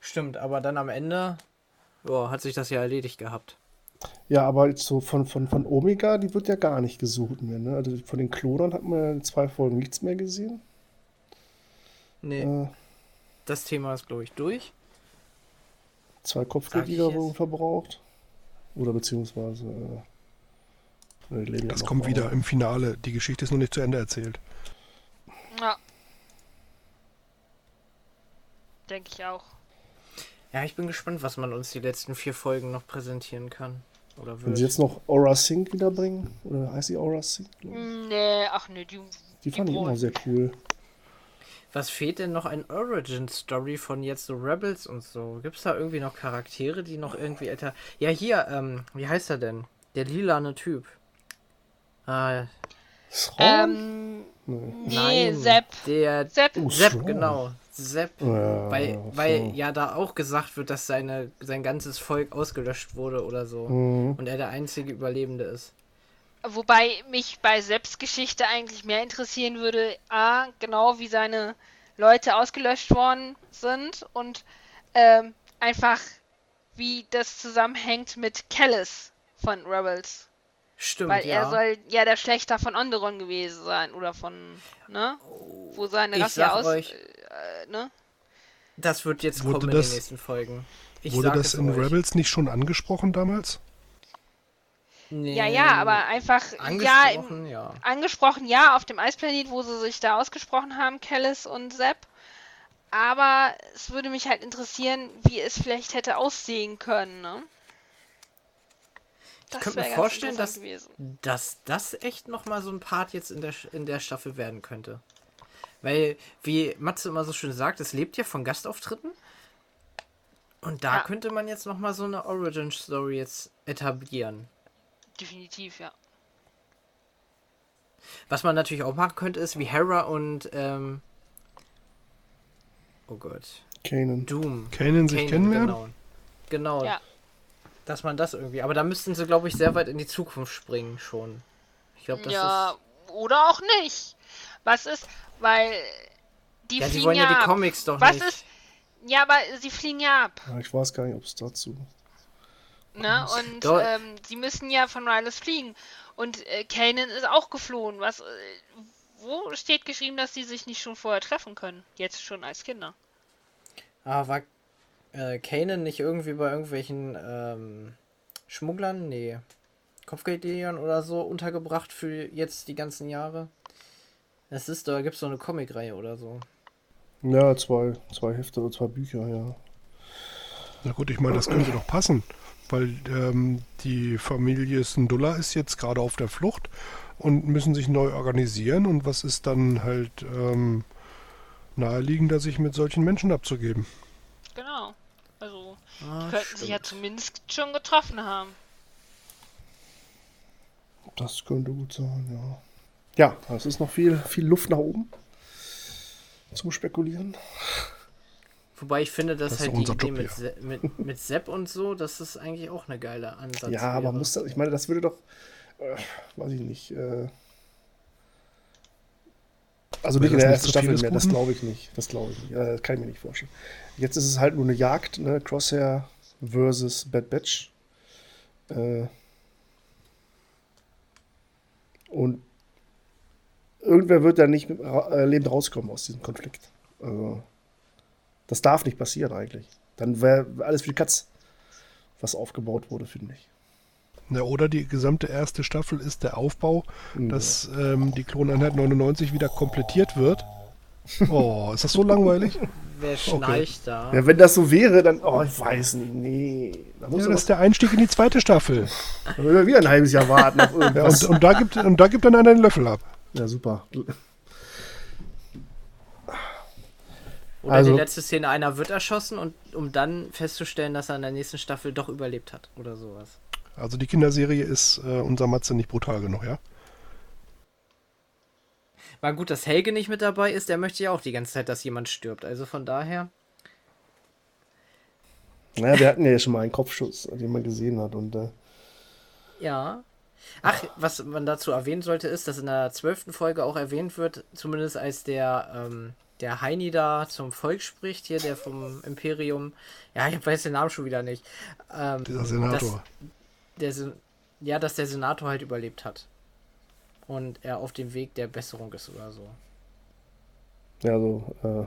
Stimmt, aber dann am Ende ja, hat sich das ja erledigt gehabt. Ja, aber jetzt so von, von, von Omega, die wird ja gar nicht gesucht mehr. Ne? Also von den Klonern hat man ja in zwei Folgen nichts mehr gesehen. Nee, Äh, das Thema ist, glaube ich, durch. zwei Kopfgeldjäger wurden verbraucht. Oder beziehungsweise. Äh, ne, die leben ja Das kommt wieder im Finale. Die Geschichte ist noch nicht zu Ende erzählt. Ja. Denke ich auch. Ja, ich bin gespannt, was man uns die letzten vier Folgen noch präsentieren kann. Oder Wenn sie jetzt noch Aura Sync wiederbringen, oder heißt sie Aura Sync? ich? Nee, ach nee, die. Die fand ich brauchen- immer sehr cool. Was fehlt denn noch ein Origin-Story von jetzt so Rebels und so? Gibt es da irgendwie noch Charaktere, die noch irgendwie älter. Ja, hier, ähm, wie heißt er denn? Der lilane Typ. Ah, Thrawn? Ähm, Nee. Sepp. Der Sepp. Oh, Sepp, genau. Sepp. Ja, Weil, ach weil so. ja da auch gesagt wird, dass seine, sein ganzes Volk ausgelöscht wurde oder so. Mhm. Und er der einzige Überlebende ist. Wobei mich bei Sepps Geschichte eigentlich mehr interessieren würde, A, genau wie seine Leute ausgelöscht worden sind und ähm, einfach wie das zusammenhängt mit Kellis von Rebels. Stimmt, Weil ja. er soll ja der Schlechter von Onderon gewesen sein oder von, ne? Wo seine Rasse aus, euch- äh, ne? das wird jetzt Wurde kommen in das- den nächsten Folgen. Ich Wurde das in euch. Rebels nicht schon angesprochen damals? Nee, Ja, ja, aber einfach, ja, im, Angesprochen, ja. angesprochen, ja, auf dem Eisplanet, wo sie sich da ausgesprochen haben, Kellis und Sepp. Aber es würde mich halt interessieren, wie es vielleicht hätte aussehen können, ne? Ich könnte mir vorstellen, dass, dass das echt nochmal so ein Part jetzt in der, in der Staffel werden könnte. Weil, wie Matze immer so schön sagt, es lebt ja von Gastauftritten. Und da Ja. könnte man jetzt nochmal so eine Origin-Story jetzt etablieren. Definitiv, ja. Was man natürlich auch machen könnte, ist wie Hera und, ähm, oh Gott, Kanan. Doom. Kanan sich Kanan, kennenlernen? Genau. genau. Ja. Dass man das irgendwie. Aber da müssten sie, glaube ich, sehr weit in die Zukunft springen schon. Ich glaube, das ja, ist. oder auch nicht. Was ist, weil die Ja, die fliegen wollen ja ja die ab. Comics doch Was nicht. ist, ja, aber sie fliegen ja ab. Ja, ich weiß gar nicht, ob es dazu. Ne? Und ähm, sie müssen ja von Rylus fliegen. Und äh, Kanan ist auch geflohen. Was, äh, wo steht geschrieben, dass sie sich nicht schon vorher treffen können? Jetzt schon als Kinder. Ah, war äh, Kanan nicht irgendwie bei irgendwelchen ähm, Schmugglern? Nee. Kopfgeldjägern oder so untergebracht für jetzt die ganzen Jahre? Es ist, da gibt es so eine Comicreihe oder so. Ja, zwei, zwei Hefte oder zwei Bücher, ja. Na gut, ich meine, das könnte doch passen. weil ähm, die Familie Syndulla ist jetzt gerade auf der Flucht und müssen sich neu organisieren. Und was ist dann halt ähm, naheliegender, sich mit solchen Menschen abzugeben? Ah, die könnten sich stimmt. ja zumindest schon getroffen haben. Das könnte gut sein, ja. Ja, es ist noch viel, viel Luft nach oben zum Spekulieren. Wobei ich finde, dass Das halt die Idee Job mit. Se mit, mit Sepp und so, das ist eigentlich auch eine geile Ansatz. ja, aber wäre. muss das, ich meine, das würde doch, äh, weiß ich nicht, äh, also nicht in der ersten Staffel mehr, das glaube ich nicht. Das glaube ich nicht. Das kann ich mir nicht vorstellen. Jetzt ist es halt nur eine Jagd, ne? Crosshair versus Bad Batch. Äh, und irgendwer wird da nicht äh, lebend rauskommen aus diesem Konflikt. Also, das darf nicht passieren eigentlich. Dann wäre alles für die Katz, was aufgebaut wurde, finde ich. Na, oder die gesamte erste Staffel ist der Aufbau, dass ähm, die Kloneinheit 99 wieder komplettiert wird. Oh, ist das so langweilig? Wer schnarcht da? Ja, wenn das so wäre, dann, oh, ich weiß nicht, nee. Da muss Ja, ja, das ist der Einstieg in die zweite Staffel. da müssen wir wieder ein halbes Jahr warten auf Ja, irgendwas. und, und, da gibt, und da gibt dann einer den Löffel ab. Ja, super. Oder Also- die letzte Szene, einer wird erschossen und um dann festzustellen, dass er in der nächsten Staffel doch überlebt hat oder sowas. Also die Kinderserie ist äh, unser Matze nicht brutal genug, ja? War gut, dass Helge nicht mit dabei ist, der möchte ja auch die ganze Zeit, dass jemand stirbt. Also von daher. Naja, wir hatten ja schon mal einen Kopfschuss, den man gesehen hat. Und äh, Ja. Ach, was man dazu erwähnen sollte, ist, dass in der zwölften Folge auch erwähnt wird, zumindest als der, ähm, der Heini da zum Volk spricht, hier der vom Imperium. Ja, ich weiß den Namen schon wieder nicht. Ähm, Dieser Senator. Der ja, dass der Senator halt überlebt hat. Und er auf dem Weg der Besserung ist oder so. ja, so äh,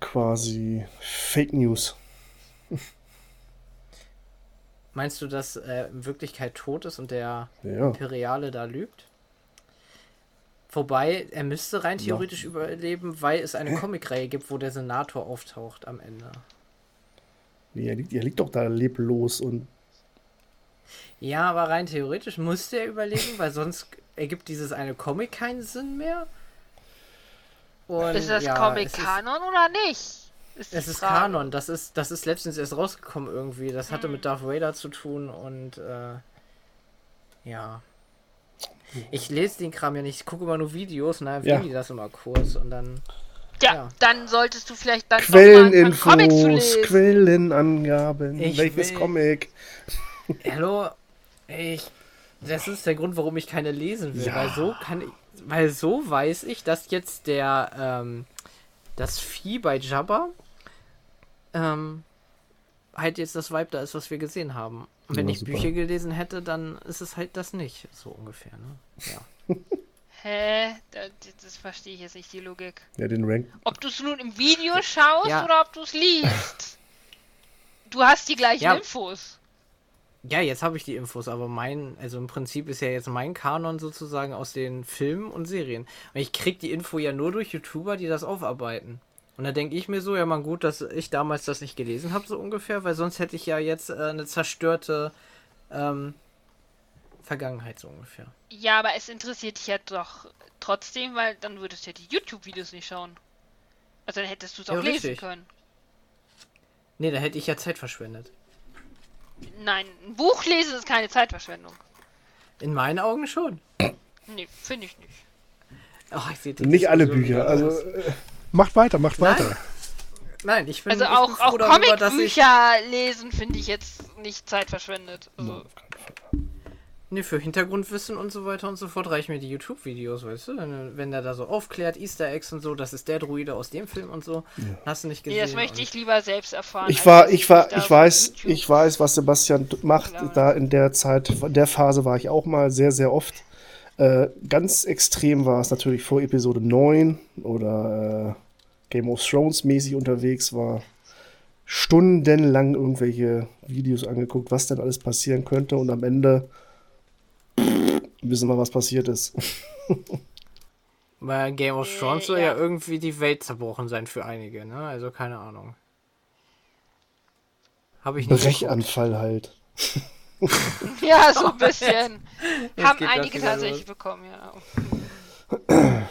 quasi Fake News. Meinst du, dass er in Wirklichkeit tot ist und der Ja. Imperiale da lügt? Wobei, er müsste rein theoretisch überleben, weil es eine Comicreihe gibt, wo der Senator auftaucht am Ende. Nee, er liegt, er liegt doch da leblos und Ja, aber rein theoretisch musste er überleben, weil sonst ergibt dieses eine Comic keinen Sinn mehr. Und, ist das ja, Comic es ist- Kanon oder nicht? Ist Es ist Frage. Kanon, das ist, das ist letztens erst rausgekommen irgendwie. Das hatte mit Darth Vader zu tun und äh, ja. Ich lese den Kram ja nicht, ich gucke immer nur Videos und dann erwähnen Ja. die das immer kurz und dann. Ja, Ja. dann solltest du vielleicht dann Quelleninfos, lesen. Quellenangaben, Ich welches will- Comic. Hallo, ich. Das ist der Grund, warum ich keine lesen will, Ja. weil so kann ich. Weil so weiß ich, dass jetzt der ähm, das Vieh bei Jabba ähm, halt jetzt das Vibe da ist, was wir gesehen haben. Und wenn Ja, ich super. Bücher gelesen hätte, dann ist es halt das nicht, so ungefähr, ne? Ja. Hä? Da- Das verstehe ich jetzt nicht, die Logik. Ja, den Rank. Ob du es nun im Video schaust Ja. oder ob du es liest. Du hast die gleichen Ja. Infos. Ja, jetzt habe ich die Infos, aber mein, also im Prinzip ist ja jetzt mein Kanon sozusagen aus den Filmen und Serien. Und ich krieg die Info ja nur durch YouTuber, die das aufarbeiten. Und da denke ich mir so, ja man gut, dass ich damals das nicht gelesen habe, so ungefähr, weil sonst hätte ich ja jetzt äh, eine zerstörte ähm, Vergangenheit, so ungefähr. Ja, aber es interessiert dich ja doch trotzdem, weil dann würdest du ja die YouTube-Videos nicht schauen. Also dann hättest du es auch Ja, lesen richtig. können. Nee, da hätte ich ja Zeit verschwendet. Nein, ein Buch lesen ist keine Zeitverschwendung. In meinen Augen schon. Nee, finde ich nicht. Ach, ich Nicht alle Diskussion Bücher. wieder Also, äh, Macht weiter, macht Nein. weiter. Nein, ich bin, Also auch, auch. Comicbücher lesen finde ich jetzt nicht zeitverschwendet. Also, Ne, für Hintergrundwissen und so weiter und so fort reichen mir die YouTube-Videos, weißt du? Wenn, wenn der da so aufklärt, Easter Eggs und so, das ist der Druide aus dem Film und so. Hast du nicht gesehen. nee, das möchte ich lieber selbst erfahren. ich war, ich war, ich weiß, ich weiß, was Sebastian macht. Klar. Da in der Zeit, in der Phase war ich auch mal sehr, sehr oft. Äh, ganz extrem war es natürlich vor Episode 9 oder äh, Game of Thrones mäßig unterwegs war. Stundenlang irgendwelche Videos angeguckt, was denn alles passieren könnte und am Ende wissen wir, was passiert ist. Bei Game of Thrones soll ja. ja. irgendwie die Welt zerbrochen sein für einige, ne? Also keine Ahnung. Habe ich nicht. geguckt. Brechanfall halt. Ja, so ein bisschen. Jetzt Haben einige tatsächlich los. bekommen, ja.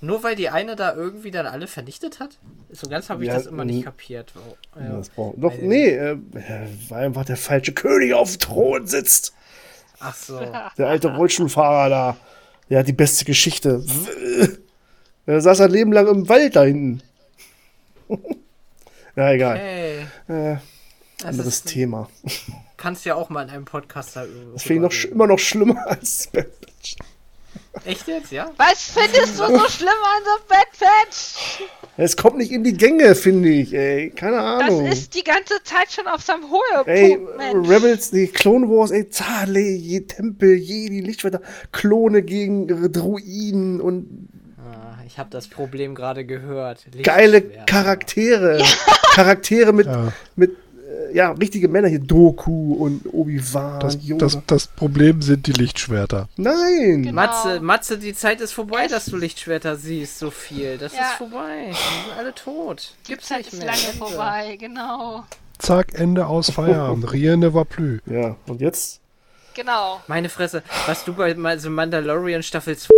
Nur weil die eine da irgendwie dann alle vernichtet hat? So ganz habe ich Ja, das immer nicht kapiert. Oh, Ja, ja. das braucht, doch, Äh, nee, äh, weil einfach der falsche König auf dem Thron sitzt. Ach so. Der alte Rollstuhlfahrer da. Der hat die beste Geschichte. Er saß ein Leben lang im Wald da hinten. ja, egal. Hey. Äh, das anderes ist- Thema. Kannst ja auch mal in einem Podcast da irgendwo. Das finde ich noch, immer noch schlimmer als Bad Batch. Echt jetzt, ja? Was findest du so schlimm an so Bad Patch? Es kommt nicht in die Gänge, finde ich, ey. Keine Das Ahnung. ist die ganze Zeit schon auf seinem Ey, Höhepunkt, Mensch. Rebels, die Clone Wars, ey, Zale, je Tempel, Jedi, Lichtschwerter, Klone gegen Druiden und Ah, ich habe das Problem gerade gehört. geile. Charaktere. Charaktere mit, Ja. mit ja, richtige Männer hier, Doku und Obi-Wan, Das, das, das Problem sind die Lichtschwerter. Nein! Genau. Matze, Matze, die Zeit ist vorbei, dass du Lichtschwerter siehst, so viel. Das Ja. ist vorbei. Die sind alle tot. Die Gibt's Zeit nicht ist mehr. lange Ende. vorbei, genau. Zack, Ende aus Feierabend. Rien ne va plus. Ja, und jetzt? Genau. Meine Fresse, was du bei Ma- so Mandalorian Staffel 2.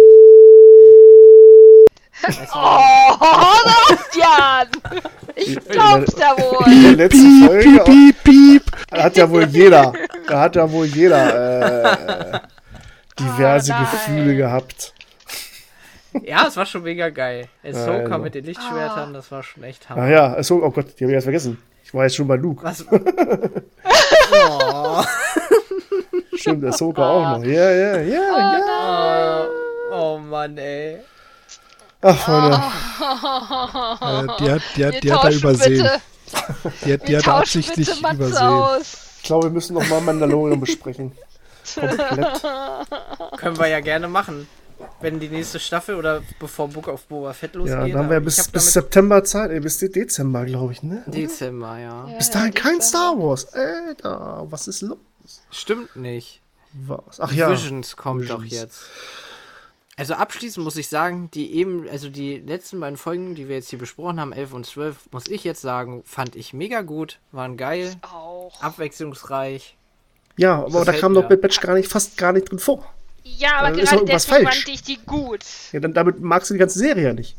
Oh, Sebastian! Ich glaub's ja In wohl. der letzten Folge Piep, piep. da hat ja wohl jeder, da hat ja wohl jeder äh, diverse Oh. Gefühle gehabt. Ja, es war schon mega geil. Ahsoka Also. mit den Lichtschwertern, das war schon echt Ach hammer. ja, so, oh Gott, die habe ich jetzt vergessen. Ich war jetzt schon bei Luke. Was? oh, Stimmt, der Soka auch noch. Ja, ja, ja, ja. oh Mann, ey. Ach, Freunde. Äh, die hat, die hat, die hat er übersehen. bitte, Die hat, die hat er absichtlich übersehen. aus. Ich glaube, wir müssen noch mal Mandalorian besprechen. Komplett. Können wir ja gerne machen. Wenn die nächste Staffel oder bevor Book of Boba Fett losgeht. Ja, dann haben wir ich bis, bis September Zeit, ey, bis Dezember, glaube ich, ne? Dezember, ja. Bis dahin kein Star Wars. Alter, was ist los? Stimmt nicht. Was? Ach ja. Visions kommt doch Visions. jetzt. Also abschließend muss ich sagen, die eben, also die letzten beiden Folgen, die wir jetzt hier besprochen haben, 11 und 12, muss ich jetzt sagen, fand ich mega gut, waren geil, Auch. abwechslungsreich. Ja, aber da Gefällt kam mir. doch Bad Batch gar nicht, fast gar nicht drin vor. Ja, aber ist gerade deswegen falsch. fand ich die gut. Ja, dann damit magst du die ganze Serie ja nicht.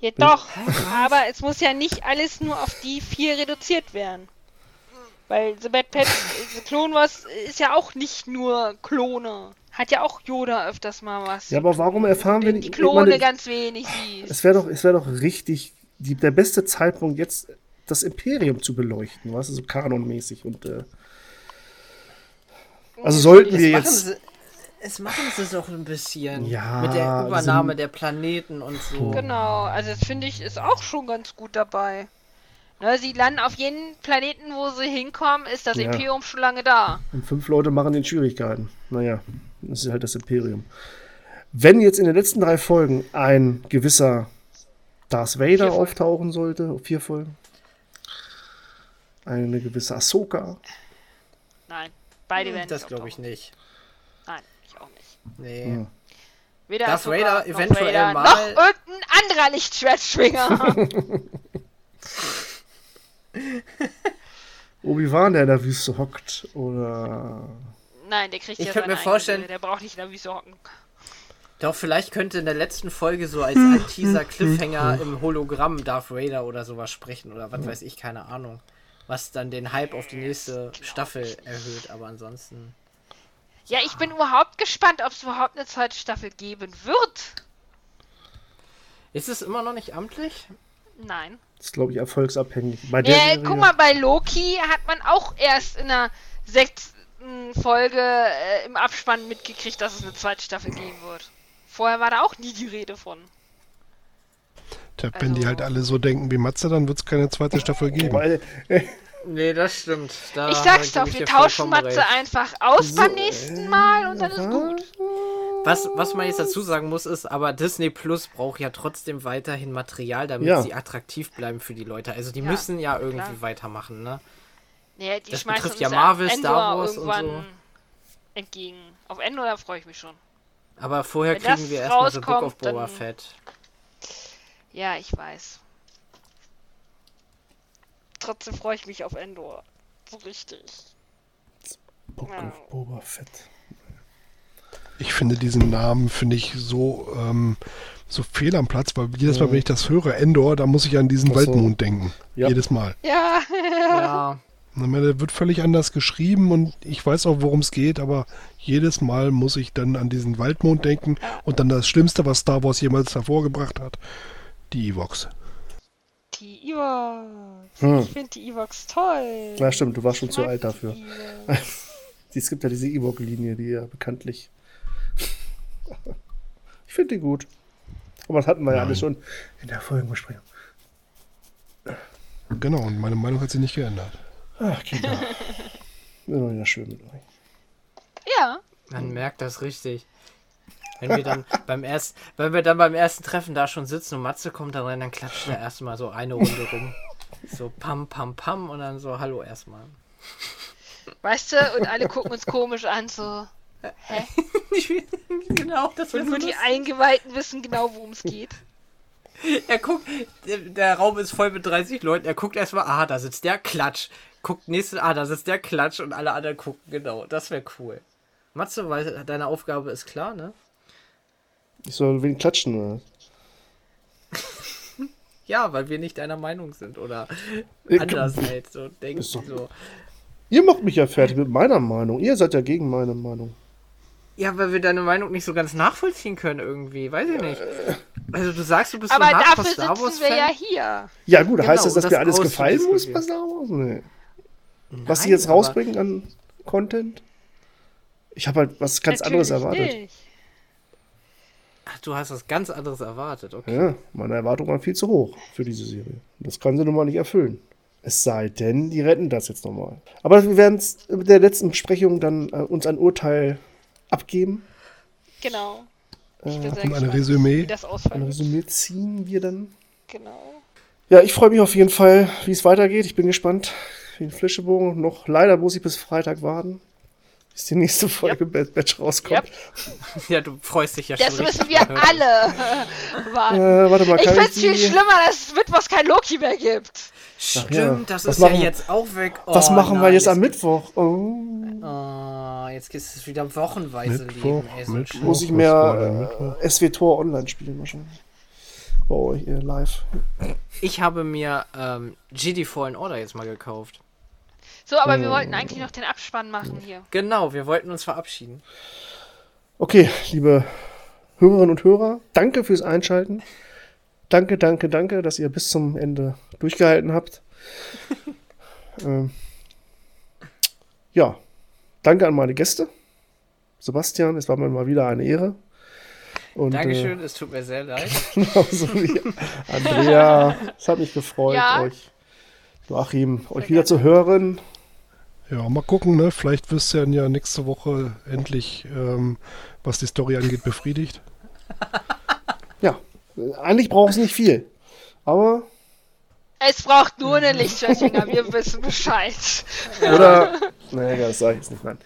Ja, doch. Aber es muss ja nicht alles nur auf die vier reduziert werden. Weil The Bad Patch, The Clone Wars ist ja auch nicht nur Klone. Hat ja auch Yoda öfters mal was. Ja, aber warum erfahren wir die nicht? Klone ich meine, ganz wenig siehst. es wäre doch, es wäre doch richtig, die, der beste Zeitpunkt jetzt das Imperium zu beleuchten, was so kanonmäßig und äh, also sollten wir machen jetzt sie, es machen sie doch ein bisschen. Ja, Mit der die Übernahme sind- der Planeten und so. Genau, also das finde ich ist auch schon ganz gut dabei. Ne, sie landen auf jeden Planeten, wo sie hinkommen, ist das Ja. Imperium schon lange da. Und fünf Leute machen den Schwierigkeiten. Naja, das ist halt das Imperium. Wenn jetzt in den letzten drei Folgen ein gewisser Darth Vader auftauchen sollte, vier Folgen, eine gewisse Ahsoka, Nein, beide werden Das nicht glaube ich nicht. Nein, ich auch nicht. Nee. Ja. Weder Darth Ahsoka Vader noch eventuell Vader, mal- Noch irgendein anderer Lichtschwertschwinger. Obi-Wan, der in der Wüste hockt, oder Nein, der kriegt Ich ja könnte seine mir vorstellen- Serie, Der braucht nicht Wüste hocken. Doch, vielleicht könnte in der letzten Folge so als Anteaser Cliffhanger im Hologramm Darth Vader oder sowas sprechen oder was weiß ich, keine Ahnung. Was dann den Hype auf die nächste Staffel erhöht, aber ansonsten. Ja, ich bin überhaupt gespannt, ob es überhaupt eine zweite Staffel geben wird. Ist es immer noch nicht amtlich? Nein. das ist, glaube ich, erfolgsabhängig. Bei der Ja, Serie, guck mal, bei Loki hat man auch erst in der sechsten Folge äh, im Abspann mitgekriegt, dass es eine zweite Staffel geben wird. Vorher war da auch nie die Rede von. Tja, wenn die Also- halt alle so denken wie Matze, dann wird es keine zweite Staffel geben. Weil, äh, Nee, das stimmt. Da Ich sag's doch, wir tauschen Matze recht. einfach aus beim nächsten Mal und dann ist gut. Was, was man jetzt dazu sagen muss, ist, aber Disney Plus braucht ja trotzdem weiterhin Material, damit Ja. sie attraktiv bleiben für die Leute. Also die Ja, müssen ja irgendwie klar. weitermachen, ne? Nee, die Das betrifft uns ja Marvel, Endor Star Wars und irgendwann so. entgegen. Auf Endor, da freue ich mich schon. Aber vorher Wenn kriegen wir erstmal so Book of Boba dann- Fett. Ja, ich weiß. Trotzdem freue ich mich auf Endor. So richtig. Book Ja. of Boba Fett. Ich finde diesen Namen, finde ich so, ähm, so fehl am Platz, weil jedes Mal, Ja. wenn ich das höre, Endor, da muss ich an diesen so. Waldmond denken. Ja. Jedes Mal. Ja, Ja. Der wird völlig anders geschrieben und ich weiß auch, worum es geht, aber jedes Mal muss ich dann an diesen Waldmond denken und dann das Schlimmste, was Star Wars jemals hervorgebracht hat, die Ewoks. die Ewoks. Hm. Ich finde die Ewoks toll. Ja, stimmt, du warst schon Ich zu alt dafür. Es gibt ja diese Ewok-Linie, die ja bekanntlich. Ich finde die gut. Aber das hatten wir ja alles schon in der Folgenbesprechung. Genau, und meine Meinung hat sich nicht geändert. Ach, Kinder. Immer wieder schön mit euch. Ja, Man merkt das richtig. Wenn wir dann beim ersten, wenn wir dann beim ersten Treffen da schon sitzen und Matze kommt dann rein, dann klatscht er erstmal so eine Runde rum. So pam, pam, pam und dann so Hallo erstmal. weißt du, und alle gucken uns komisch an, so. genau, das Und so nur die. Eingeweihten wissen genau, worum es geht. Er guckt, der, der Raum ist voll mit 30 Leuten. Er guckt erstmal, ah, da sitzt der Klatsch. Guckt nächstes, ah, da sitzt der Klatsch und alle anderen gucken, genau. Das wäre cool. Matze, weil deine Aufgabe ist klar, ne? Ich soll wen klatschen, oder? Ja, weil wir nicht deiner Meinung sind oder Ich- anders halt so denken. Ist doch- So. Ihr macht mich ja fertig mit meiner Meinung. Ihr seid ja gegen meine Meinung. Ja, weil wir deine Meinung nicht so ganz nachvollziehen können irgendwie. Weiß ich nicht. Also du sagst, du bist Aber so ein dafür Hardcore Star Wars sitzen wir ja Fan. hier. Ja, gut, Genau, heißt das, dass das mir alles gefallen muss bei Star Wars? Nee. Was sie Nein, jetzt rausbringen an Content? Ich habe halt was ganz anderes erwartet. Nicht. Ach, du hast was ganz anderes erwartet, okay. Ja, meine Erwartungen waren viel zu hoch für diese Serie. Das kann sie nun mal nicht erfüllen. Es sei denn, die retten das jetzt nochmal. Aber wir werden mit der letzten Besprechung dann äh, uns ein Urteil abgeben. Genau. Ich bin sehr Und ein Resümee. wie das Ein. Resümee ziehen wir dann. Genau. Ja, ich freue mich auf jeden Fall, wie es weitergeht. Ich bin gespannt wie ein Flischebogen. Noch leider muss ich bis Freitag warten, bis die nächste Folge Bad Batch rauskommt. Yep. Ja, du freust dich ja Das schon müssen richtig. wir alle warten. Äh, warte mal, ich kann find's ich viel die... schlimmer, dass es Mittwochs kein Loki mehr gibt. Stimmt, ja. das Was ist machen- ja jetzt auch weg. Was Oh, machen wir nein, jetzt am Mittwoch? Oh, Oh, jetzt ist es wieder wochenweise Mittwoch, Leben. Ey, so Mittwoch. muss ich was mehr äh, SW Tor online spielen wahrscheinlich. Bei euch live. Ich habe mir ähm, GD Fallen Order jetzt mal gekauft. So, aber wir Hm. wollten eigentlich noch den Abspann machen hier. Genau, wir wollten uns verabschieden. Okay, liebe Hörerinnen und Hörer, danke fürs Einschalten. Danke, danke, danke, dass ihr bis zum Ende durchgehalten habt. ähm, ja, danke an meine Gäste. Sebastian, es war mir mal wieder eine Ehre. Und, Dankeschön, es tut mir sehr leid. Äh, genauso wie Andrea, es hat mich gefreut, Ja. euch, Joachim, euch wieder zu hören. Ja, mal gucken, ne? Vielleicht wirst du dann ja nächste Woche endlich, ähm, was die Story angeht, befriedigt. Ja, eigentlich braucht es nicht viel. Aber, Es braucht nur einen Lichtschwertfinger, wir wissen Bescheid. oder, naja, das sage ich jetzt nicht, nein.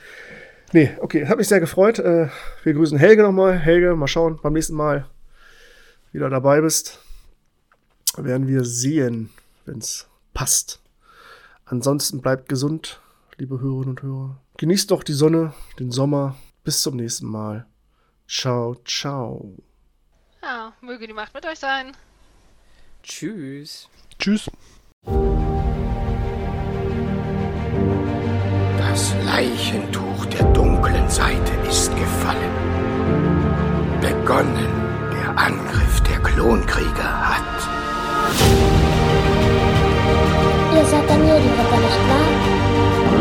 Nee, okay, hat mich sehr gefreut. Äh, wir grüßen Helge nochmal. Helge, mal schauen, beim nächsten Mal wieder dabei bist. Werden wir sehen, wenn es passt. Ansonsten bleibt gesund, liebe Hörerinnen und Hörer. Genießt doch die Sonne, den Sommer. Bis zum nächsten Mal. Ciao, ciao. Ja, möge die Macht mit euch sein. Tschüss. Tschüss. Das Leichentuch der dunklen Seite ist gefallen. Begonnen der Angriff der Klonkrieger hat. Ihr seid der Medienritter, nicht wahr?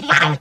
real.